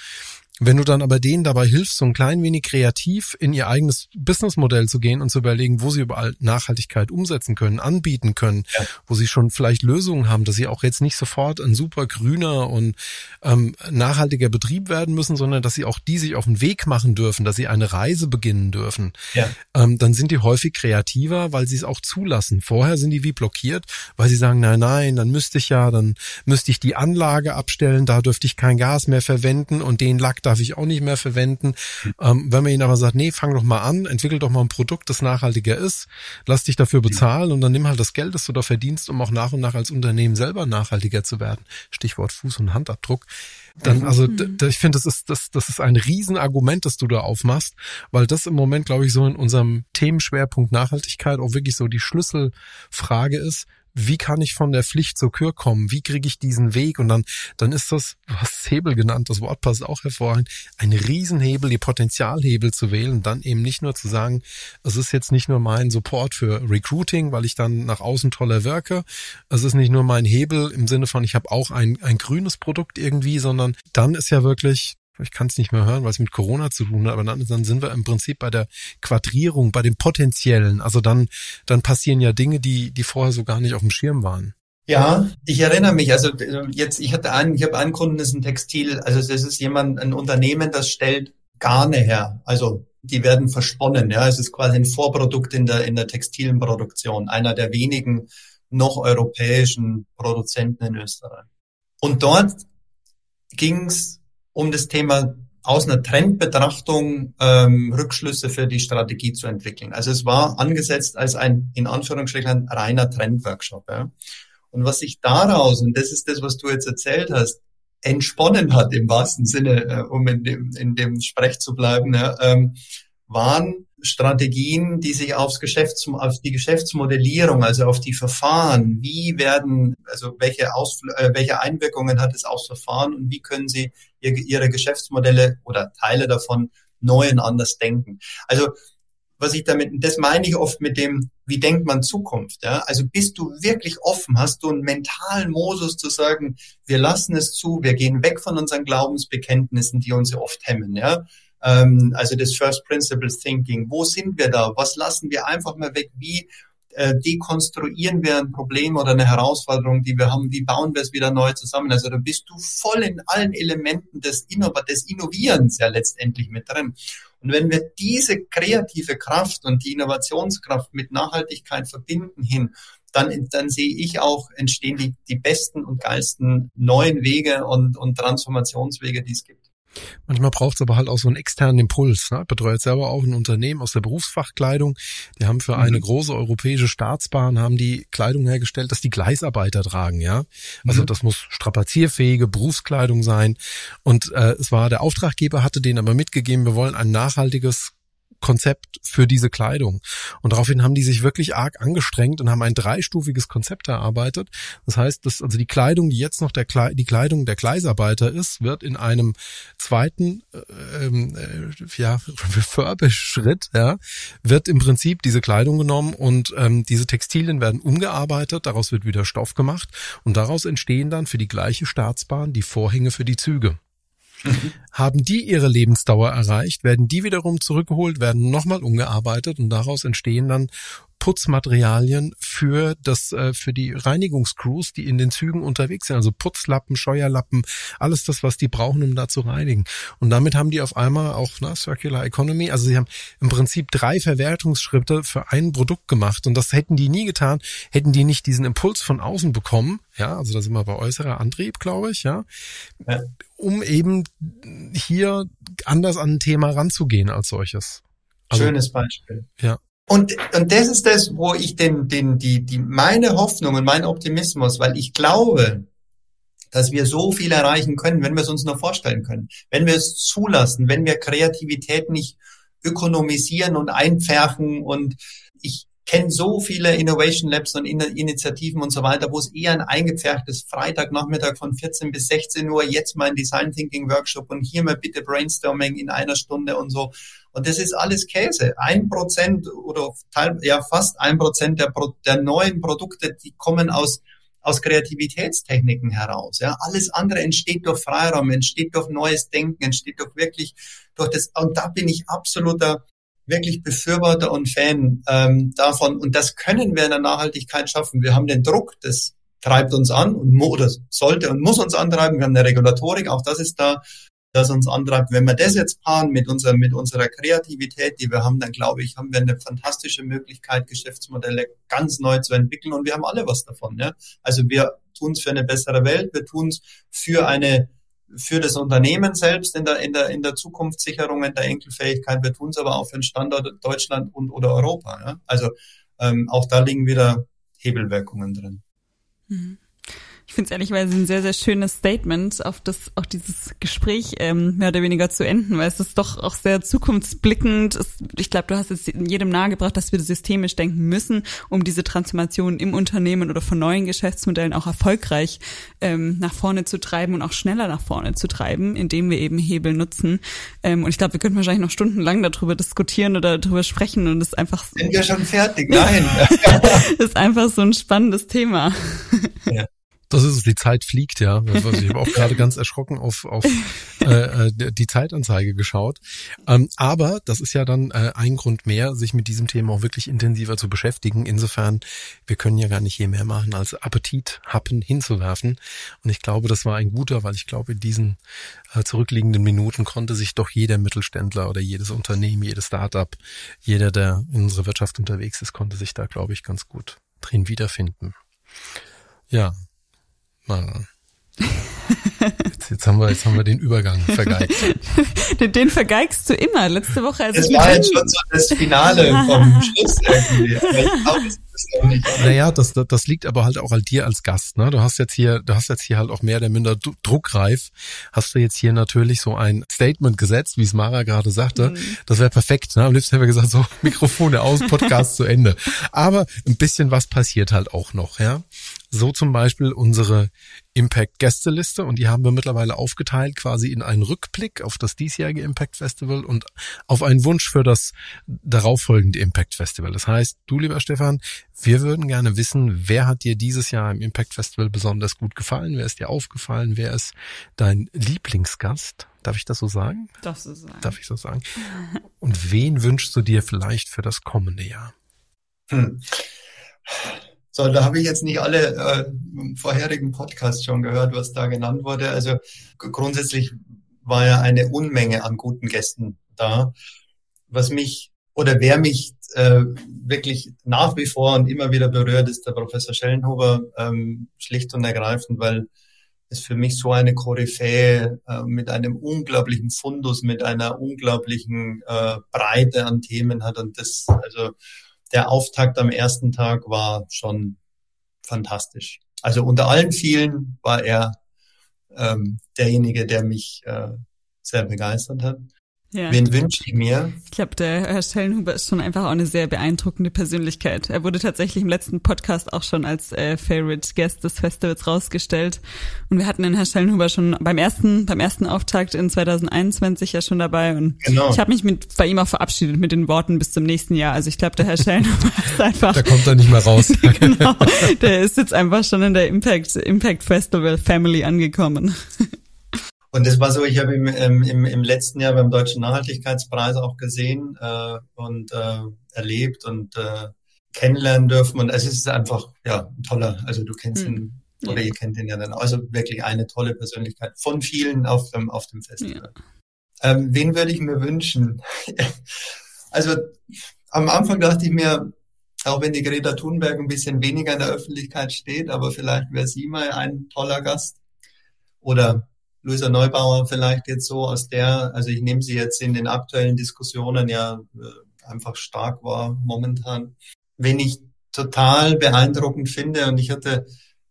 Wenn du dann aber denen dabei hilfst, so ein klein wenig kreativ in ihr eigenes Businessmodell zu gehen und zu überlegen, wo sie überall Nachhaltigkeit umsetzen können, anbieten können, ja. wo sie schon vielleicht Lösungen haben, dass sie auch jetzt nicht sofort ein super grüner und ähm, nachhaltiger Betrieb werden müssen, sondern dass sie auch die sich auf den Weg machen dürfen, dass sie eine Reise beginnen dürfen, ja. ähm, dann sind die häufig kreativer, weil sie es auch zulassen. Vorher sind die wie blockiert, weil sie sagen, nein, nein, dann müsste ich ja, dann müsste ich die Anlage abstellen, da dürfte ich kein Gas mehr verwenden und den Lack darf ich auch nicht mehr verwenden. Ähm, wenn man ihnen aber sagt, nee, fang doch mal an, entwickel doch mal ein Produkt, das nachhaltiger ist, lass dich dafür bezahlen und dann nimm halt das Geld, das du da verdienst, um auch nach und nach als Unternehmen selber nachhaltiger zu werden. Stichwort Fuß- und Handabdruck. Dann, also mhm. ich finde, das ist, das, das ist ein Riesenargument, das du da aufmachst, weil das im Moment, glaube ich, so in unserem Themenschwerpunkt Nachhaltigkeit auch wirklich so die Schlüsselfrage ist wie kann ich von der Pflicht zur Kür kommen? Wie kriege ich diesen Weg? Und dann, dann ist das, hast Hebel genannt, das Wort passt auch hervorragend, ein Riesenhebel, die Potenzialhebel zu wählen dann eben nicht nur zu sagen, es ist jetzt nicht nur mein Support für Recruiting, weil ich dann nach außen toller wirke. Es ist nicht nur mein Hebel im Sinne von, ich habe auch ein, ein grünes Produkt irgendwie, sondern dann ist ja wirklich ich kann es nicht mehr hören, weil es mit Corona zu tun hat, aber dann, dann sind wir im Prinzip bei der Quadrierung, bei dem Potenziellen. Also dann, dann passieren ja Dinge, die, die vorher so gar nicht auf dem Schirm waren. Ja, ich erinnere mich. Also jetzt, ich hatte einen, ich habe einen Kunden, das ist ein Textil, also das ist jemand, ein Unternehmen, das stellt Garne her. Also die werden versponnen. Ja, es ist quasi ein Vorprodukt in der in der textilen Produktion, einer der wenigen noch europäischen Produzenten in Österreich. Und dort ging es um das Thema aus einer Trendbetrachtung ähm, Rückschlüsse für die Strategie zu entwickeln. Also es war angesetzt als ein, in Anführungsstrichen, reiner Trendworkshop. Ja. Und was sich daraus, und das ist das, was du jetzt erzählt hast, entsponnen hat im wahrsten Sinne, äh, um in dem, in dem Sprech zu bleiben, ja, ähm, waren Strategien, die sich aufs Geschäfts auf die Geschäftsmodellierung, also auf die Verfahren, wie werden, also welche, Ausfl äh, welche Einwirkungen hat es aufs Verfahren und wie können sie ihr, ihre Geschäftsmodelle oder Teile davon neu und anders denken. Also was ich damit, das meine ich oft mit dem, wie denkt man Zukunft, ja? Also bist du wirklich offen, hast du einen mentalen Modus zu sagen, wir lassen es zu, wir gehen weg von unseren Glaubensbekenntnissen, die uns oft hemmen, ja? Ähm, also das First Principles Thinking. Wo sind wir da? Was lassen wir einfach mal weg? Wie äh, dekonstruieren wir ein Problem oder eine Herausforderung, die wir haben? Wie bauen wir es wieder neu zusammen? Also da bist du voll in allen Elementen des, Innov des Innovierens ja letztendlich mit drin. Und wenn wir diese kreative Kraft und die Innovationskraft mit Nachhaltigkeit verbinden hin, dann, dann sehe ich auch, entstehen die, die besten und geilsten neuen Wege und, und Transformationswege, die es gibt. Manchmal braucht es aber halt auch so einen externen Impuls. Ne? Ich betreue jetzt selber auch ein Unternehmen aus der Berufsfachkleidung. Die haben für mhm. eine große europäische Staatsbahn haben die Kleidung hergestellt, dass die Gleisarbeiter tragen. Ja, also mhm. das muss strapazierfähige Berufskleidung sein. Und äh, es war der Auftraggeber hatte denen aber mitgegeben, wir wollen ein nachhaltiges Konzept für diese Kleidung. Und daraufhin haben die sich wirklich arg angestrengt und haben ein dreistufiges Konzept erarbeitet. Das heißt, dass also die Kleidung, die jetzt noch der Kle die Kleidung der Gleisarbeiter ist, wird in einem zweiten äh, ähm, äh, ja, (laughs) Refurbish-Schritt, ja, wird im Prinzip diese Kleidung genommen und ähm, diese Textilien werden umgearbeitet, daraus wird wieder Stoff gemacht und daraus entstehen dann für die gleiche Staatsbahn die Vorhänge für die Züge. Haben die ihre Lebensdauer erreicht, werden die wiederum zurückgeholt, werden nochmal umgearbeitet und daraus entstehen dann Putzmaterialien für das äh, für die Reinigungscrews, die in den Zügen unterwegs sind, also Putzlappen, Scheuerlappen, alles das, was die brauchen, um da zu reinigen. Und damit haben die auf einmal auch na, Circular Economy, also sie haben im Prinzip drei Verwertungsschritte für ein Produkt gemacht und das hätten die nie getan, hätten die nicht diesen Impuls von außen bekommen, ja, also da sind wir bei äußerer Antrieb, glaube ich, ja, ja. um eben hier anders an ein Thema ranzugehen als solches. Also, Schönes Beispiel. Ja. Und, und das ist das, wo ich den, den, die, die, meine Hoffnung und mein Optimismus, weil ich glaube, dass wir so viel erreichen können, wenn wir es uns nur vorstellen können, wenn wir es zulassen, wenn wir Kreativität nicht ökonomisieren und einpferchen und ich kenne so viele Innovation Labs und Initiativen und so weiter, wo es eher ein eingepferchtes Freitagnachmittag von 14 bis 16 Uhr, jetzt mal ein Design Thinking Workshop und hier mal bitte Brainstorming in einer Stunde und so. Und das ist alles Käse. Ein Prozent oder teil, ja fast ein Prozent der, der neuen Produkte, die kommen aus aus Kreativitätstechniken heraus. Ja, alles andere entsteht durch Freiraum, entsteht durch neues Denken, entsteht durch wirklich durch das. Und da bin ich absoluter wirklich Befürworter und Fan ähm, davon. Und das können wir in der Nachhaltigkeit schaffen. Wir haben den Druck, das treibt uns an und oder sollte und muss uns antreiben. Wir haben eine Regulatorik, auch das ist da, das uns antreibt. Wenn wir das jetzt paaren mit unserer, mit unserer Kreativität, die wir haben, dann glaube ich, haben wir eine fantastische Möglichkeit, Geschäftsmodelle ganz neu zu entwickeln und wir haben alle was davon. Ja? Also wir tun es für eine bessere Welt, wir tun es für eine für das Unternehmen selbst in der, in der, in der Zukunftssicherung, in der Enkelfähigkeit. Wir tun es aber auch für den Standort Deutschland und oder Europa. Ja? Also ähm, auch da liegen wieder Hebelwirkungen drin. Mhm. Ich finde es ehrlicherweise ein sehr, sehr schönes Statement, auf das auch dieses Gespräch ähm, mehr oder weniger zu enden, weil es ist doch auch sehr zukunftsblickend. Es, ich glaube, du hast es jedem nahegebracht, dass wir systemisch denken müssen, um diese Transformation im Unternehmen oder von neuen Geschäftsmodellen auch erfolgreich ähm, nach vorne zu treiben und auch schneller nach vorne zu treiben, indem wir eben Hebel nutzen. Ähm, und ich glaube, wir könnten wahrscheinlich noch stundenlang darüber diskutieren oder darüber sprechen und es ist einfach. Sind wir schon fertig? Nein. (laughs) ist einfach so ein spannendes Thema. Ja. Das ist es, die Zeit fliegt, ja. Also ich habe auch (laughs) gerade ganz erschrocken auf, auf äh, äh, die Zeitanzeige geschaut. Ähm, aber das ist ja dann äh, ein Grund mehr, sich mit diesem Thema auch wirklich intensiver zu beschäftigen. Insofern, wir können ja gar nicht je mehr machen, als Appetithappen hinzuwerfen. Und ich glaube, das war ein guter, weil ich glaube, in diesen äh, zurückliegenden Minuten konnte sich doch jeder Mittelständler oder jedes Unternehmen, jedes Startup, jeder, der in unserer Wirtschaft unterwegs ist, konnte sich da, glaube ich, ganz gut drin wiederfinden. Ja, Mara. (laughs) Jetzt, jetzt, haben wir, jetzt haben wir den Übergang vergeigt. (laughs) den, den vergeigst du immer. Letzte Woche. Also das war jetzt schon so das Finale vom (laughs) Schluss irgendwie. Aber ich glaube, naja, das, das liegt aber halt auch an dir als Gast. Ne? Du hast jetzt hier, du hast jetzt hier halt auch mehr oder minder druckreif. Hast du jetzt hier natürlich so ein Statement gesetzt, wie es Mara gerade sagte. Mhm. Das wäre perfekt. Ne? Am liebsten hätten wir gesagt, so (laughs) Mikrofone aus, Podcast zu Ende. Aber ein bisschen was passiert halt auch noch. Ja, so zum Beispiel unsere Impact-Gästeliste und die haben wir mittlerweile aufgeteilt quasi in einen Rückblick auf das diesjährige Impact Festival und auf einen Wunsch für das darauffolgende Impact Festival. Das heißt, du lieber Stefan, wir würden gerne wissen, wer hat dir dieses Jahr im Impact Festival besonders gut gefallen? Wer ist dir aufgefallen? Wer ist dein Lieblingsgast? Darf ich das so sagen? Darfst du sagen. Darf ich so sagen? Und wen wünschst du dir vielleicht für das kommende Jahr? Hm. So, da habe ich jetzt nicht alle äh, vorherigen Podcasts schon gehört, was da genannt wurde. Also grundsätzlich war ja eine Unmenge an guten Gästen da. Was mich oder wer mich äh, wirklich nach wie vor und immer wieder berührt, ist der Professor Schellenhuber, ähm, schlicht und ergreifend, weil es für mich so eine Koryphäe äh, mit einem unglaublichen Fundus, mit einer unglaublichen äh, Breite an Themen hat. Und das, also der Auftakt am ersten Tag war schon fantastisch. Also unter allen vielen war er ähm, derjenige, der mich äh, sehr begeistert hat. Ja. Wen wünsche ich mir? Ich glaube, der Herr Stellenhuber ist schon einfach auch eine sehr beeindruckende Persönlichkeit. Er wurde tatsächlich im letzten Podcast auch schon als äh, Favorite Guest des Festivals rausgestellt. Und wir hatten den Herr Stellenhuber schon beim ersten, beim ersten Auftakt in 2021 ja schon dabei. Und genau. ich habe mich mit, bei ihm auch verabschiedet mit den Worten bis zum nächsten Jahr. Also ich glaube, der Herr (laughs) Stellenhuber ist einfach. Da kommt er nicht mehr raus. (laughs) genau. Der ist jetzt einfach schon in der Impact, Impact Festival Family angekommen. Und das war so, ich habe im, im, im letzten Jahr beim Deutschen Nachhaltigkeitspreis auch gesehen äh, und äh, erlebt und äh, kennenlernen dürfen. Und es ist einfach ja ein toller, also du kennst hm. ihn oder ja. ihr kennt ihn ja dann. Also wirklich eine tolle Persönlichkeit von vielen auf dem, auf dem Festival. Ja. Ähm, wen würde ich mir wünschen? (laughs) also am Anfang dachte ich mir, auch wenn die Greta Thunberg ein bisschen weniger in der Öffentlichkeit steht, aber vielleicht wäre sie mal ein toller Gast. Oder Luisa Neubauer vielleicht jetzt so aus der, also ich nehme sie jetzt in den aktuellen Diskussionen ja äh, einfach stark war momentan. Wenn ich total beeindruckend finde und ich hatte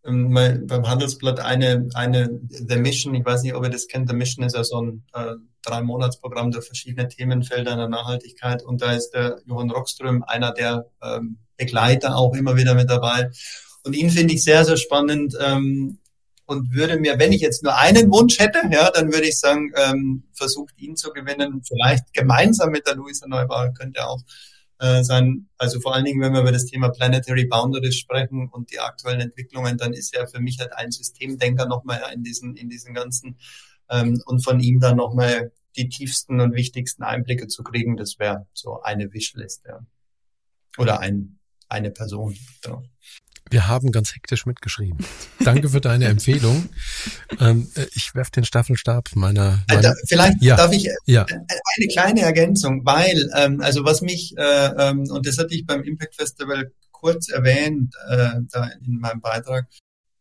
ähm, beim Handelsblatt eine, eine The Mission, ich weiß nicht, ob ihr das kennt, The Mission ist ja so ein äh, drei Monatsprogramm der verschiedenen Themenfelder der Nachhaltigkeit und da ist der Johann Rockström einer der ähm, Begleiter auch immer wieder mit dabei. Und ihn finde ich sehr, sehr spannend, ähm, und würde mir, wenn ich jetzt nur einen Wunsch hätte, ja, dann würde ich sagen, ähm, versucht ihn zu gewinnen, vielleicht gemeinsam mit der Luisa Neubauer könnte auch äh, sein. Also vor allen Dingen, wenn wir über das Thema Planetary Boundaries sprechen und die aktuellen Entwicklungen, dann ist er für mich halt ein Systemdenker nochmal in diesen, in diesen ganzen ähm, und von ihm dann nochmal die tiefsten und wichtigsten Einblicke zu kriegen, das wäre so eine Wishlist, ja. Oder ein, eine Person. Genau. Wir haben ganz hektisch mitgeschrieben. Danke für deine Empfehlung. Ähm, äh, ich werf den Staffelstab meiner. meiner also, vielleicht ja, darf ich ja. eine kleine Ergänzung, weil ähm, also was mich äh, ähm, und das hatte ich beim Impact Festival kurz erwähnt äh, da in meinem Beitrag.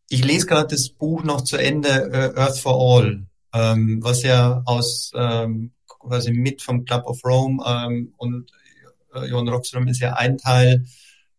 Ich lese gerade das Buch noch zu Ende äh, Earth for All, ähm, was ja aus ähm, quasi mit vom Club of Rome ähm, und äh, Johann Rockström ist ja ein Teil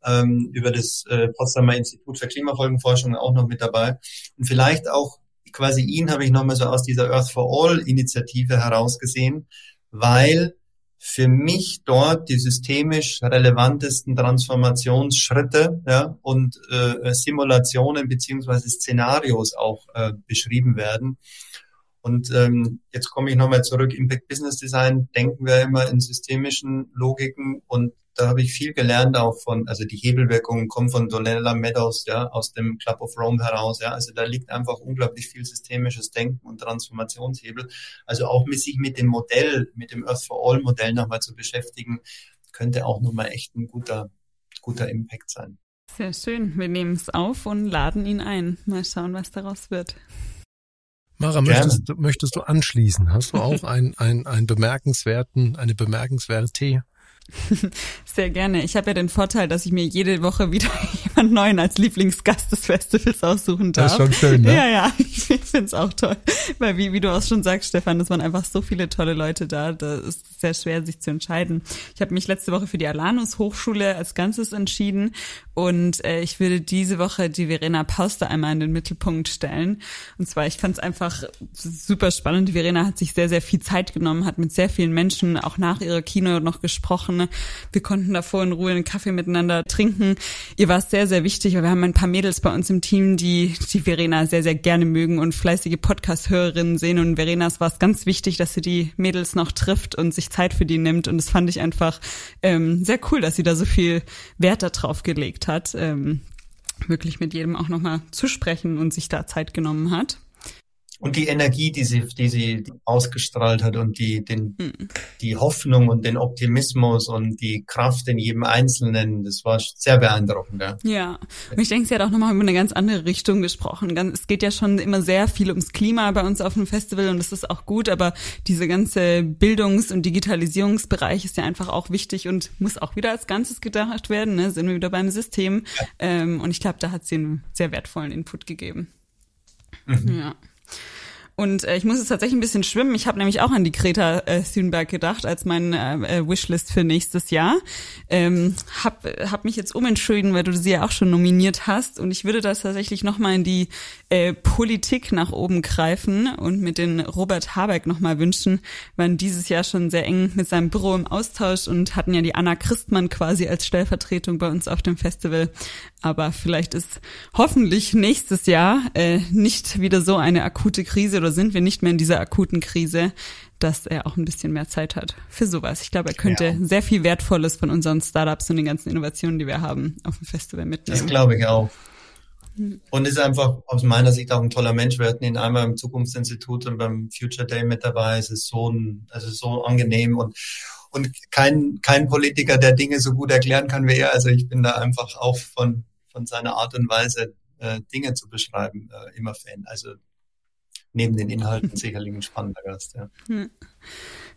ähm, über das äh, Potsdamer Institut für Klimafolgenforschung auch noch mit dabei. Und vielleicht auch quasi ihn habe ich nochmal so aus dieser Earth for All Initiative herausgesehen, weil für mich dort die systemisch relevantesten Transformationsschritte ja, und äh, Simulationen beziehungsweise Szenarios auch äh, beschrieben werden. Und ähm, jetzt komme ich nochmal zurück, Impact Business Design, denken wir immer in systemischen Logiken und da habe ich viel gelernt auch von, also die Hebelwirkungen kommen von Donella Meadows, ja, aus dem Club of Rome heraus, ja, also da liegt einfach unglaublich viel systemisches Denken und Transformationshebel. Also auch mit sich mit dem Modell, mit dem Earth for All Modell nochmal zu beschäftigen, könnte auch nochmal echt ein guter, guter Impact sein. Sehr schön. Wir nehmen es auf und laden ihn ein. Mal schauen, was daraus wird. Mara, möchtest, möchtest du anschließen? Hast du auch (laughs) ein, ein, ein bemerkenswerten, eine bemerkenswerte (laughs) Sehr gerne. Ich habe ja den Vorteil, dass ich mir jede Woche (laughs) wieder jemand neuen als Lieblingsgast des Festivals aussuchen darf. Das ist schon schön, ne? Ja, ja, (laughs) ich finde es auch toll. Weil wie, wie du auch schon sagst, Stefan, es waren einfach so viele tolle Leute da. Da ist sehr schwer, sich zu entscheiden. Ich habe mich letzte Woche für die Alanus Hochschule als Ganzes entschieden und äh, ich würde diese Woche die Verena Pauster einmal in den Mittelpunkt stellen. Und zwar, ich fand es einfach super spannend. Die Verena hat sich sehr, sehr viel Zeit genommen, hat mit sehr vielen Menschen auch nach ihrer Kino noch gesprochen. Wir konnten davor in Ruhe einen Kaffee miteinander trinken. Ihr war es sehr, sehr wichtig, weil wir haben ein paar Mädels bei uns im Team, die die Verena sehr, sehr gerne mögen und fleißige Podcast-Hörerinnen sehen. Und Verenas war es ganz wichtig, dass sie die Mädels noch trifft und sich Zeit für die nimmt. Und das fand ich einfach ähm, sehr cool, dass sie da so viel Wert darauf gelegt hat, ähm, wirklich mit jedem auch nochmal zu sprechen und sich da Zeit genommen hat. Und die Energie, die sie, die sie ausgestrahlt hat und die, den, mhm. die Hoffnung und den Optimismus und die Kraft in jedem Einzelnen, das war sehr beeindruckend. Ja, ja. und ich denke, sie hat auch nochmal über eine ganz andere Richtung gesprochen. Es geht ja schon immer sehr viel ums Klima bei uns auf dem Festival und das ist auch gut, aber diese ganze Bildungs- und Digitalisierungsbereich ist ja einfach auch wichtig und muss auch wieder als Ganzes gedacht werden. Ne? Sind wir wieder beim System. Ja. Ähm, und ich glaube, da hat sie einen sehr wertvollen Input gegeben. Mhm. Ja. Und äh, ich muss jetzt tatsächlich ein bisschen schwimmen. Ich habe nämlich auch an die Greta äh, Thunberg gedacht als mein äh, äh, Wishlist für nächstes Jahr. Ähm, hab, hab mich jetzt umentschieden, weil du sie ja auch schon nominiert hast. Und ich würde das tatsächlich nochmal in die äh, Politik nach oben greifen und mit den Robert Habeck nochmal wünschen. Wir waren dieses Jahr schon sehr eng mit seinem Büro im Austausch und hatten ja die Anna Christmann quasi als Stellvertretung bei uns auf dem Festival. Aber vielleicht ist hoffentlich nächstes Jahr äh, nicht wieder so eine akute Krise oder sind wir nicht mehr in dieser akuten Krise, dass er auch ein bisschen mehr Zeit hat für sowas. Ich glaube, er könnte ja. sehr viel Wertvolles von unseren Startups und den ganzen Innovationen, die wir haben, auf dem Festival mitnehmen. Das glaube ich auch. Und ist einfach aus meiner Sicht auch ein toller Mensch. Wir hatten ihn einmal im Zukunftsinstitut und beim Future Day mit dabei. Es ist so ein, also so angenehm und und kein kein Politiker, der Dinge so gut erklären kann wie er. Also ich bin da einfach auch von von seiner Art und Weise äh, Dinge zu beschreiben äh, immer Fan. Also neben den Inhalten sicherlich ein spannender Gast. Ja. Hm.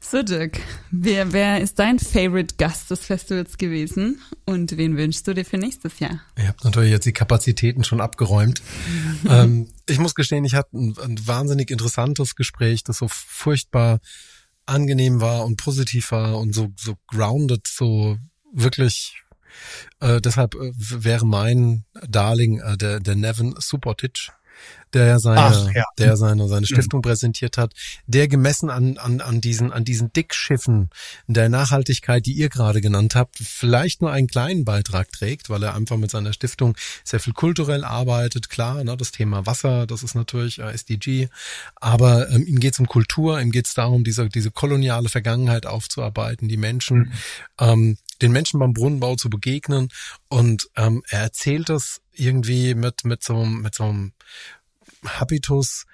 So Dirk, wer, wer ist dein Favorite Gast des Festivals gewesen und wen wünschst du dir für nächstes Jahr? Ihr habt natürlich jetzt die Kapazitäten schon abgeräumt. (laughs) ähm, ich muss gestehen, ich hatte ein, ein wahnsinnig interessantes Gespräch, das so furchtbar angenehm war und positiv war und so, so grounded, so wirklich äh, deshalb äh, wäre mein Darling äh, der, der Nevin Subotic der ja seine, Ach, ja. der seine, seine mhm. Stiftung mhm. präsentiert hat, der gemessen an, an, an diesen, an diesen Dickschiffen der Nachhaltigkeit, die ihr gerade genannt habt, vielleicht nur einen kleinen Beitrag trägt, weil er einfach mit seiner Stiftung sehr viel kulturell arbeitet. Klar, ne, das Thema Wasser, das ist natürlich äh, SDG, aber ähm, ihm geht es um Kultur, ihm geht es darum, diese, diese koloniale Vergangenheit aufzuarbeiten, die Menschen, mhm. ähm, den Menschen beim Brunnenbau zu begegnen. Und ähm, er erzählt das irgendwie mit mit so mit so einem Habitus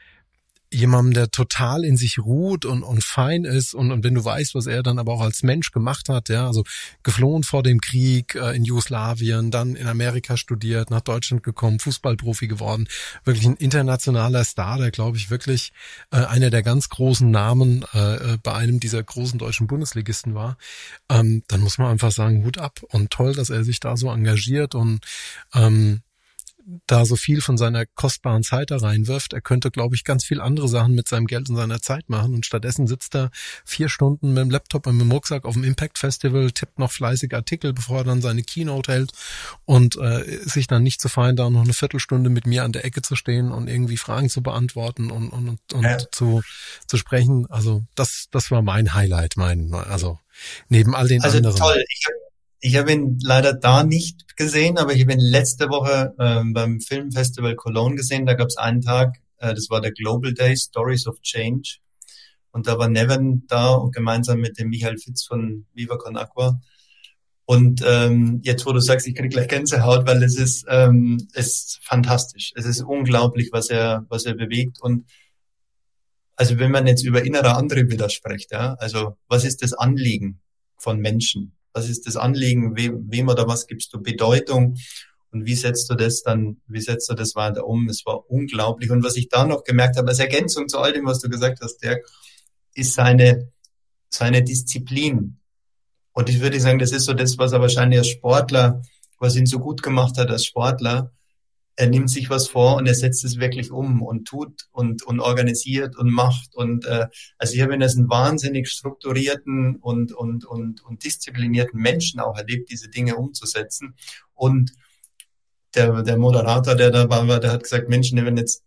jemandem, der total in sich ruht und, und fein ist und, und wenn du weißt, was er dann aber auch als Mensch gemacht hat, ja, also geflohen vor dem Krieg äh, in Jugoslawien, dann in Amerika studiert, nach Deutschland gekommen, Fußballprofi geworden, wirklich ein internationaler Star, der glaube ich wirklich äh, einer der ganz großen Namen äh, äh, bei einem dieser großen deutschen Bundesligisten war, ähm, dann muss man einfach sagen, Hut ab und toll, dass er sich da so engagiert und ähm, da so viel von seiner kostbaren Zeit da reinwirft. Er könnte, glaube ich, ganz viel andere Sachen mit seinem Geld und seiner Zeit machen und stattdessen sitzt er vier Stunden mit dem Laptop und mit dem Rucksack auf dem Impact Festival, tippt noch fleißig Artikel, bevor er dann seine Keynote hält und äh, sich dann nicht zu fein, da noch eine Viertelstunde mit mir an der Ecke zu stehen und irgendwie Fragen zu beantworten und, und, und ja. zu, zu sprechen. Also das, das war mein Highlight, mein, also neben all den also anderen. Toll. Ich ich habe ihn leider da nicht gesehen, aber ich habe ihn letzte Woche ähm, beim Filmfestival Cologne gesehen. Da gab es einen Tag, äh, das war der Global Day Stories of Change. Und da war Nevin da und gemeinsam mit dem Michael Fitz von Viva Con Aqua. Und ähm, jetzt, wo du sagst, ich krieg gleich Gänsehaut, weil es ist, ähm, es ist fantastisch. Es ist unglaublich, was er, was er bewegt. Und also wenn man jetzt über innere Antriebe wieder spricht, ja, also was ist das Anliegen von Menschen? Was ist das Anliegen, wem, wem oder was gibst du Bedeutung und wie setzt du das dann, wie setzt du das weiter um? Es war unglaublich. Und was ich da noch gemerkt habe, als Ergänzung zu all dem, was du gesagt hast, Dirk, ist seine, seine Disziplin. Und ich würde sagen, das ist so das, was er wahrscheinlich als Sportler, was ihn so gut gemacht hat als Sportler, er nimmt sich was vor und er setzt es wirklich um und tut und, und organisiert und macht. Und äh, also ich habe ihn als einen wahnsinnig strukturierten und, und, und, und disziplinierten Menschen auch erlebt, diese Dinge umzusetzen. Und der, der Moderator, der dabei war, der hat gesagt, Menschen, wenn jetzt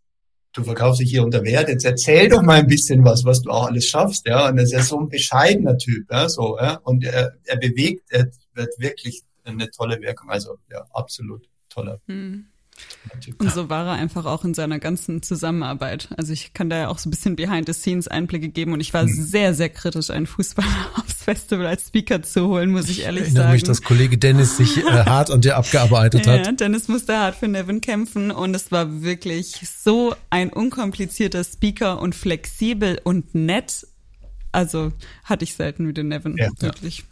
du verkaufst dich hier unter Wert, jetzt erzähl doch mal ein bisschen was, was du auch alles schaffst, ja. Und er ist ja so ein bescheidener Typ, ja, so, ja. Und er, er bewegt, er wird wirklich eine tolle Wirkung. Also ja, absolut toller. Hm. Und so war er einfach auch in seiner ganzen Zusammenarbeit. Also ich kann da ja auch so ein bisschen Behind-the-Scenes-Einblicke geben und ich war hm. sehr, sehr kritisch, einen Fußballer (laughs) aufs Festival als Speaker zu holen, muss ich ehrlich ich erinnere sagen. Mich, dass Kollege Dennis sich äh, (laughs) hart an dir abgearbeitet hat. Ja, Dennis musste hart für Nevin kämpfen und es war wirklich so ein unkomplizierter Speaker und flexibel und nett. Also hatte ich selten mit den Nevin, ja, wirklich. Ja.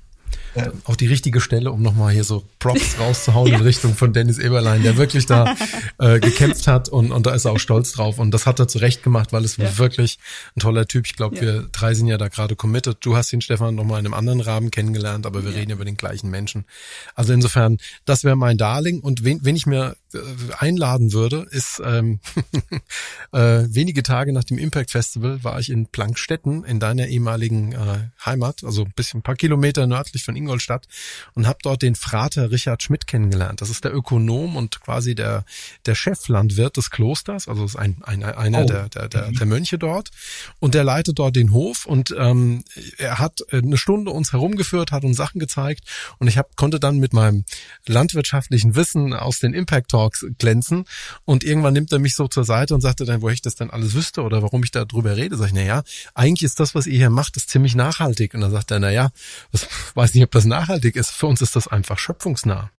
Ja. Auch die richtige Stelle, um nochmal hier so Props (laughs) rauszuhauen ja. in Richtung von Dennis Eberlein, der wirklich da (laughs) äh, gekämpft hat und, und da ist er auch stolz drauf. Und das hat er zurecht gemacht, weil es ja. wirklich ein toller Typ. Ich glaube, wir drei sind ja da gerade committed. Du hast ihn, Stefan, nochmal in einem anderen Rahmen kennengelernt, aber wir reden über den gleichen Menschen. Also insofern, das wäre mein Darling. Und wen, wen ich mir äh, einladen würde, ist ähm, (laughs) äh, wenige Tage nach dem Impact Festival war ich in Plankstetten in deiner ehemaligen äh, Heimat, also ein bisschen ein paar Kilometer nördlich von Ingolstadt und habe dort den Frater Richard Schmidt kennengelernt. Das ist der Ökonom und quasi der der Cheflandwirt des Klosters, also ist ein, ein einer oh. der, der, der, der Mönche dort und der leitet dort den Hof und ähm, er hat eine Stunde uns herumgeführt, hat uns Sachen gezeigt und ich hab, konnte dann mit meinem landwirtschaftlichen Wissen aus den Impact Talks glänzen. Und irgendwann nimmt er mich so zur Seite und sagte dann, wo ich das denn alles wüsste oder warum ich da drüber rede. Sag ich, na eigentlich ist das, was ihr hier macht, ist ziemlich nachhaltig. Und dann sagt er, na ja, (laughs) weiß nicht, ob das nachhaltig ist. Für uns ist das einfach schöpfungsnah.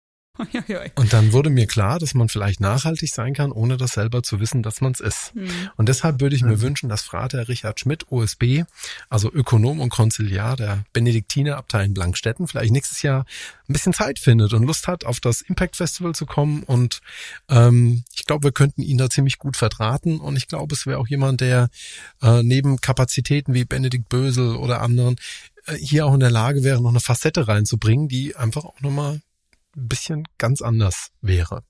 Und dann wurde mir klar, dass man vielleicht nachhaltig sein kann, ohne das selber zu wissen, dass man es ist. Mhm. Und deshalb würde ich mir mhm. wünschen, dass Frater Richard Schmidt, OSB, also Ökonom und Konziliar der Benediktinerabtei in Blankstetten, vielleicht nächstes Jahr ein bisschen Zeit findet und Lust hat, auf das Impact Festival zu kommen. Und ähm, ich glaube, wir könnten ihn da ziemlich gut verdrahten. Und ich glaube, es wäre auch jemand, der äh, neben Kapazitäten wie Benedikt Bösel oder anderen äh, hier auch in der Lage wäre, noch eine Facette reinzubringen, die einfach auch nochmal ein bisschen ganz anders wäre.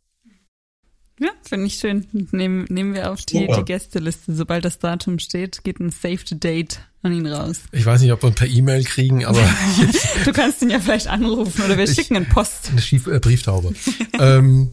Ja, finde ich schön. Nehmen, nehmen wir auf die, die Gästeliste. Sobald das Datum steht, geht ein Saved Date an ihn raus. Ich weiß nicht, ob wir ihn per E-Mail kriegen, aber. (laughs) du kannst ihn ja vielleicht anrufen oder wir ich, schicken einen Post. Eine Schief äh, Brieftaube. (laughs) ähm,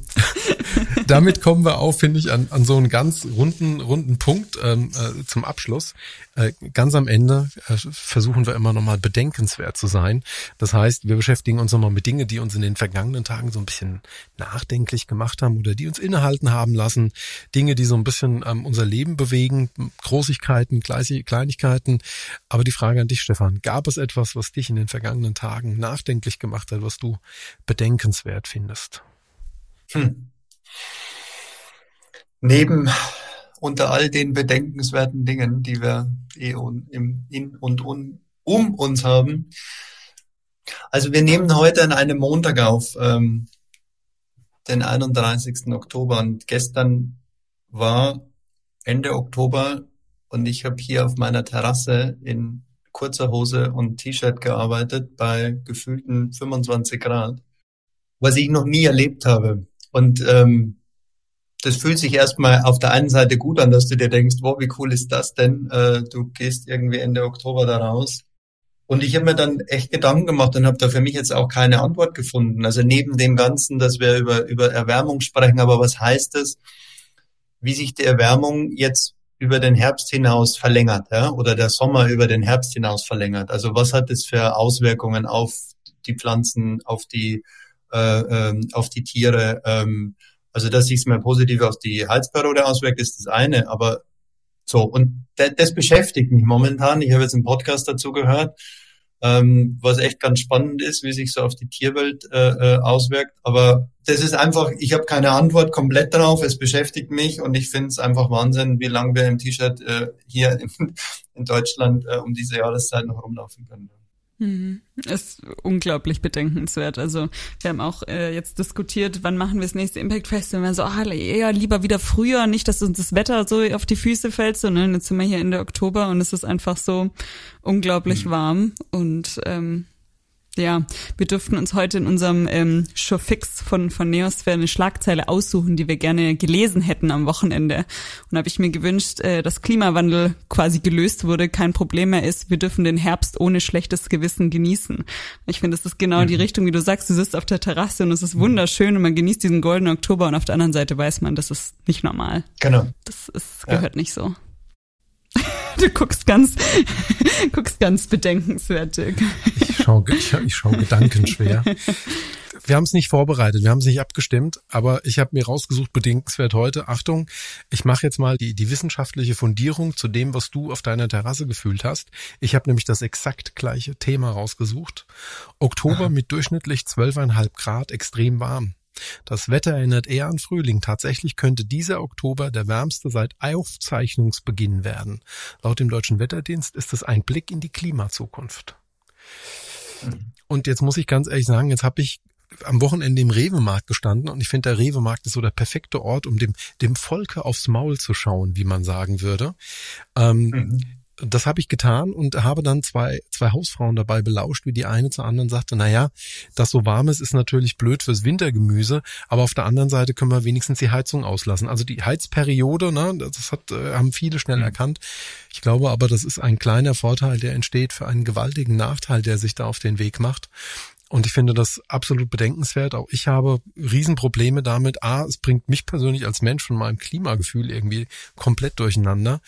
damit kommen wir auch, finde ich, an, an so einen ganz runden, runden Punkt ähm, äh, zum Abschluss. Äh, ganz am Ende äh, versuchen wir immer nochmal bedenkenswert zu sein. Das heißt, wir beschäftigen uns nochmal mit Dingen, die uns in den vergangenen Tagen so ein bisschen nachdenklich gemacht haben oder die uns innehalten haben lassen. Dinge, die so ein bisschen ähm, unser Leben bewegen, Großigkeiten, Kleinigkeiten. Aber die Frage an dich, Stefan, gab es etwas, was dich in den vergangenen Tagen nachdenklich gemacht hat, was du bedenkenswert findest? Hm. Neben unter all den bedenkenswerten Dingen, die wir eh in und un, um uns haben. Also wir nehmen heute an einem Montag auf, ähm, den 31. Oktober und gestern war Ende Oktober und ich habe hier auf meiner Terrasse in kurzer Hose und T-Shirt gearbeitet bei gefühlten 25 Grad, was ich noch nie erlebt habe. Und ähm, das fühlt sich erstmal auf der einen Seite gut an, dass du dir denkst, wow, wie cool ist das denn? Äh, du gehst irgendwie Ende Oktober da raus. Und ich habe mir dann echt Gedanken gemacht und habe da für mich jetzt auch keine Antwort gefunden. Also neben dem Ganzen, dass wir über, über Erwärmung sprechen, aber was heißt es, wie sich die Erwärmung jetzt über den Herbst hinaus verlängert, ja, oder der Sommer über den Herbst hinaus verlängert? Also was hat es für Auswirkungen auf die Pflanzen, auf die, äh, ähm, auf die Tiere? Ähm, also, dass sich es mal positiv auf die Halsperiode auswirkt, ist das eine. Aber so, und das beschäftigt mich momentan. Ich habe jetzt einen Podcast dazu gehört, ähm, was echt ganz spannend ist, wie sich so auf die Tierwelt äh, äh, auswirkt. Aber das ist einfach, ich habe keine Antwort komplett drauf. Es beschäftigt mich und ich finde es einfach Wahnsinn, wie lange wir im T-Shirt äh, hier in, (laughs) in Deutschland äh, um diese Jahreszeit noch rumlaufen können. Mhm. Ist unglaublich bedenkenswert. Also wir haben auch äh, jetzt diskutiert, wann machen wir das nächste Impact Festival. Und so, ah, eher lieber wieder früher, nicht, dass uns das Wetter so auf die Füße fällt. So, ne? Jetzt sind wir hier Ende Oktober und es ist einfach so unglaublich mhm. warm. Und ähm, ja, wir dürften uns heute in unserem ähm, Showfix von, von Neosphäre eine Schlagzeile aussuchen, die wir gerne gelesen hätten am Wochenende. Und habe ich mir gewünscht, äh, dass Klimawandel quasi gelöst wurde, kein Problem mehr ist. Wir dürfen den Herbst ohne schlechtes Gewissen genießen. Ich finde, das ist genau mhm. die Richtung, wie du sagst. Du sitzt auf der Terrasse und es ist wunderschön und man genießt diesen goldenen Oktober und auf der anderen Seite weiß man, das ist nicht normal. Genau. Das ist, gehört ja. nicht so. Du guckst ganz, (laughs) guckst ganz bedenkenswert, Dirk. Ich schaue ich, ich schau gedankenschwer. wir haben es nicht vorbereitet, wir haben es nicht abgestimmt, aber ich habe mir rausgesucht, bedenkenswert heute. Achtung, ich mache jetzt mal die, die wissenschaftliche Fundierung zu dem, was du auf deiner Terrasse gefühlt hast. Ich habe nämlich das exakt gleiche Thema rausgesucht. Oktober Aha. mit durchschnittlich 12,5 Grad extrem warm. Das Wetter erinnert eher an Frühling. Tatsächlich könnte dieser Oktober der wärmste seit Aufzeichnungsbeginn werden. Laut dem Deutschen Wetterdienst ist es ein Blick in die Klimazukunft. Mhm. Und jetzt muss ich ganz ehrlich sagen, jetzt habe ich am Wochenende im Rewe-Markt gestanden und ich finde, der Rewe-Markt ist so der perfekte Ort, um dem, dem Volke aufs Maul zu schauen, wie man sagen würde. Ähm, mhm das habe ich getan und habe dann zwei, zwei Hausfrauen dabei belauscht, wie die eine zur anderen sagte, na ja, das so warm ist, ist natürlich blöd fürs Wintergemüse, aber auf der anderen Seite können wir wenigstens die Heizung auslassen. Also die Heizperiode, ne, das hat, äh, haben viele schnell mhm. erkannt. Ich glaube aber, das ist ein kleiner Vorteil, der entsteht für einen gewaltigen Nachteil, der sich da auf den Weg macht. Und ich finde das absolut bedenkenswert. Auch ich habe Riesenprobleme damit. A, es bringt mich persönlich als Mensch von meinem Klimagefühl irgendwie komplett durcheinander.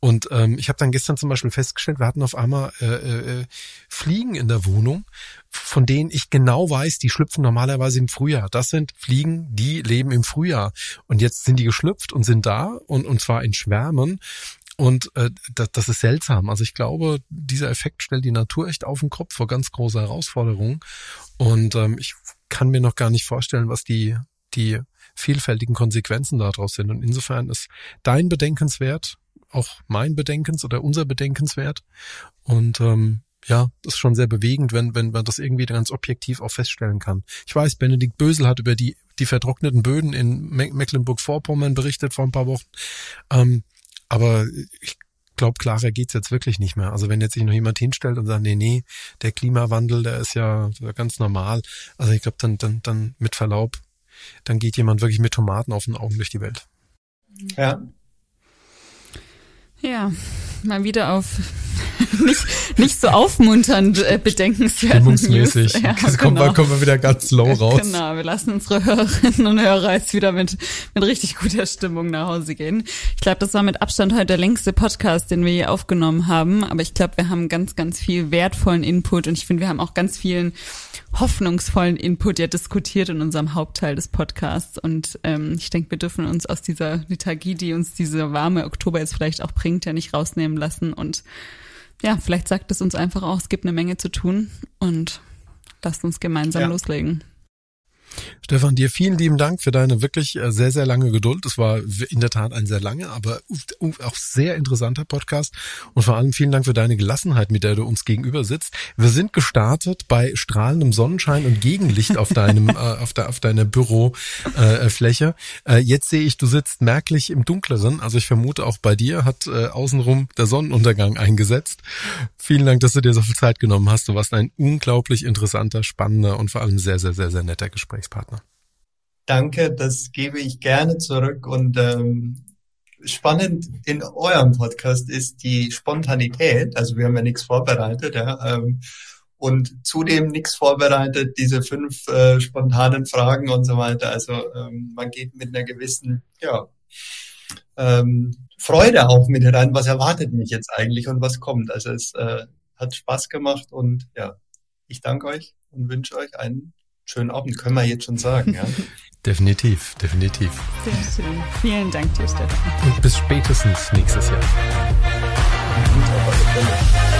Und ähm, ich habe dann gestern zum Beispiel festgestellt, wir hatten auf einmal äh, äh, Fliegen in der Wohnung, von denen ich genau weiß, die schlüpfen normalerweise im Frühjahr. Das sind Fliegen, die leben im Frühjahr. Und jetzt sind die geschlüpft und sind da und, und zwar in Schwärmen. Und äh, das, das ist seltsam. Also ich glaube, dieser Effekt stellt die Natur echt auf den Kopf vor ganz große Herausforderungen. Und ähm, ich kann mir noch gar nicht vorstellen, was die, die vielfältigen Konsequenzen daraus sind. Und insofern ist dein Bedenkenswert auch mein Bedenkens oder unser Bedenkenswert. Und ähm, ja, das ist schon sehr bewegend, wenn, wenn man das irgendwie ganz objektiv auch feststellen kann. Ich weiß, Benedikt Bösel hat über die, die vertrockneten Böden in Mecklenburg-Vorpommern berichtet vor ein paar Wochen. Ähm, aber ich glaube, klarer geht's jetzt wirklich nicht mehr. Also wenn jetzt sich noch jemand hinstellt und sagt, nee, nee, der Klimawandel, der ist ja ganz normal. Also ich glaube, dann, dann, dann mit Verlaub, dann geht jemand wirklich mit Tomaten auf den Augen durch die Welt. Ja, ja, mal wieder auf (laughs) nicht, nicht so aufmunternd äh, bedenkenswert. Stimmungsmäßig. Ja, genau. kommen, wir, kommen wir wieder ganz low (laughs) raus. Genau, wir lassen unsere Hörerinnen und Hörer jetzt wieder mit, mit richtig guter Stimmung nach Hause gehen. Ich glaube, das war mit Abstand heute der längste Podcast, den wir hier aufgenommen haben. Aber ich glaube, wir haben ganz, ganz viel wertvollen Input und ich finde, wir haben auch ganz vielen hoffnungsvollen Input ja diskutiert in unserem Hauptteil des Podcasts. Und ähm, ich denke, wir dürfen uns aus dieser Lethargie, die uns dieser warme Oktober jetzt vielleicht auch bringt, ja nicht rausnehmen lassen. Und ja, vielleicht sagt es uns einfach auch, es gibt eine Menge zu tun und lasst uns gemeinsam ja. loslegen. Stefan, dir vielen lieben Dank für deine wirklich äh, sehr, sehr lange Geduld. Es war in der Tat ein sehr langer, aber auch sehr interessanter Podcast. Und vor allem vielen Dank für deine Gelassenheit, mit der du uns gegenüber sitzt. Wir sind gestartet bei strahlendem Sonnenschein und Gegenlicht auf deinem, (laughs) äh, auf, der, auf deiner Bürofläche. Äh, jetzt sehe ich, du sitzt merklich im Dunkleren. Also ich vermute auch bei dir hat äh, außenrum der Sonnenuntergang eingesetzt. Vielen Dank, dass du dir so viel Zeit genommen hast. Du warst ein unglaublich interessanter, spannender und vor allem sehr, sehr, sehr, sehr netter Gespräch. Gesprächspartner. Danke, das gebe ich gerne zurück und ähm, spannend in eurem Podcast ist die Spontanität. Also wir haben ja nichts vorbereitet, ja. Ähm, und zudem nichts vorbereitet, diese fünf äh, spontanen Fragen und so weiter. Also ähm, man geht mit einer gewissen, ja, ähm, Freude auch mit herein, was erwartet mich jetzt eigentlich und was kommt. Also es äh, hat Spaß gemacht und ja, ich danke euch und wünsche euch einen schönen Abend, können wir jetzt schon sagen. Ja? (laughs) definitiv, definitiv. Sehr schön. Vielen Dank dir, Stefan. Und bis spätestens nächstes Jahr. Mhm,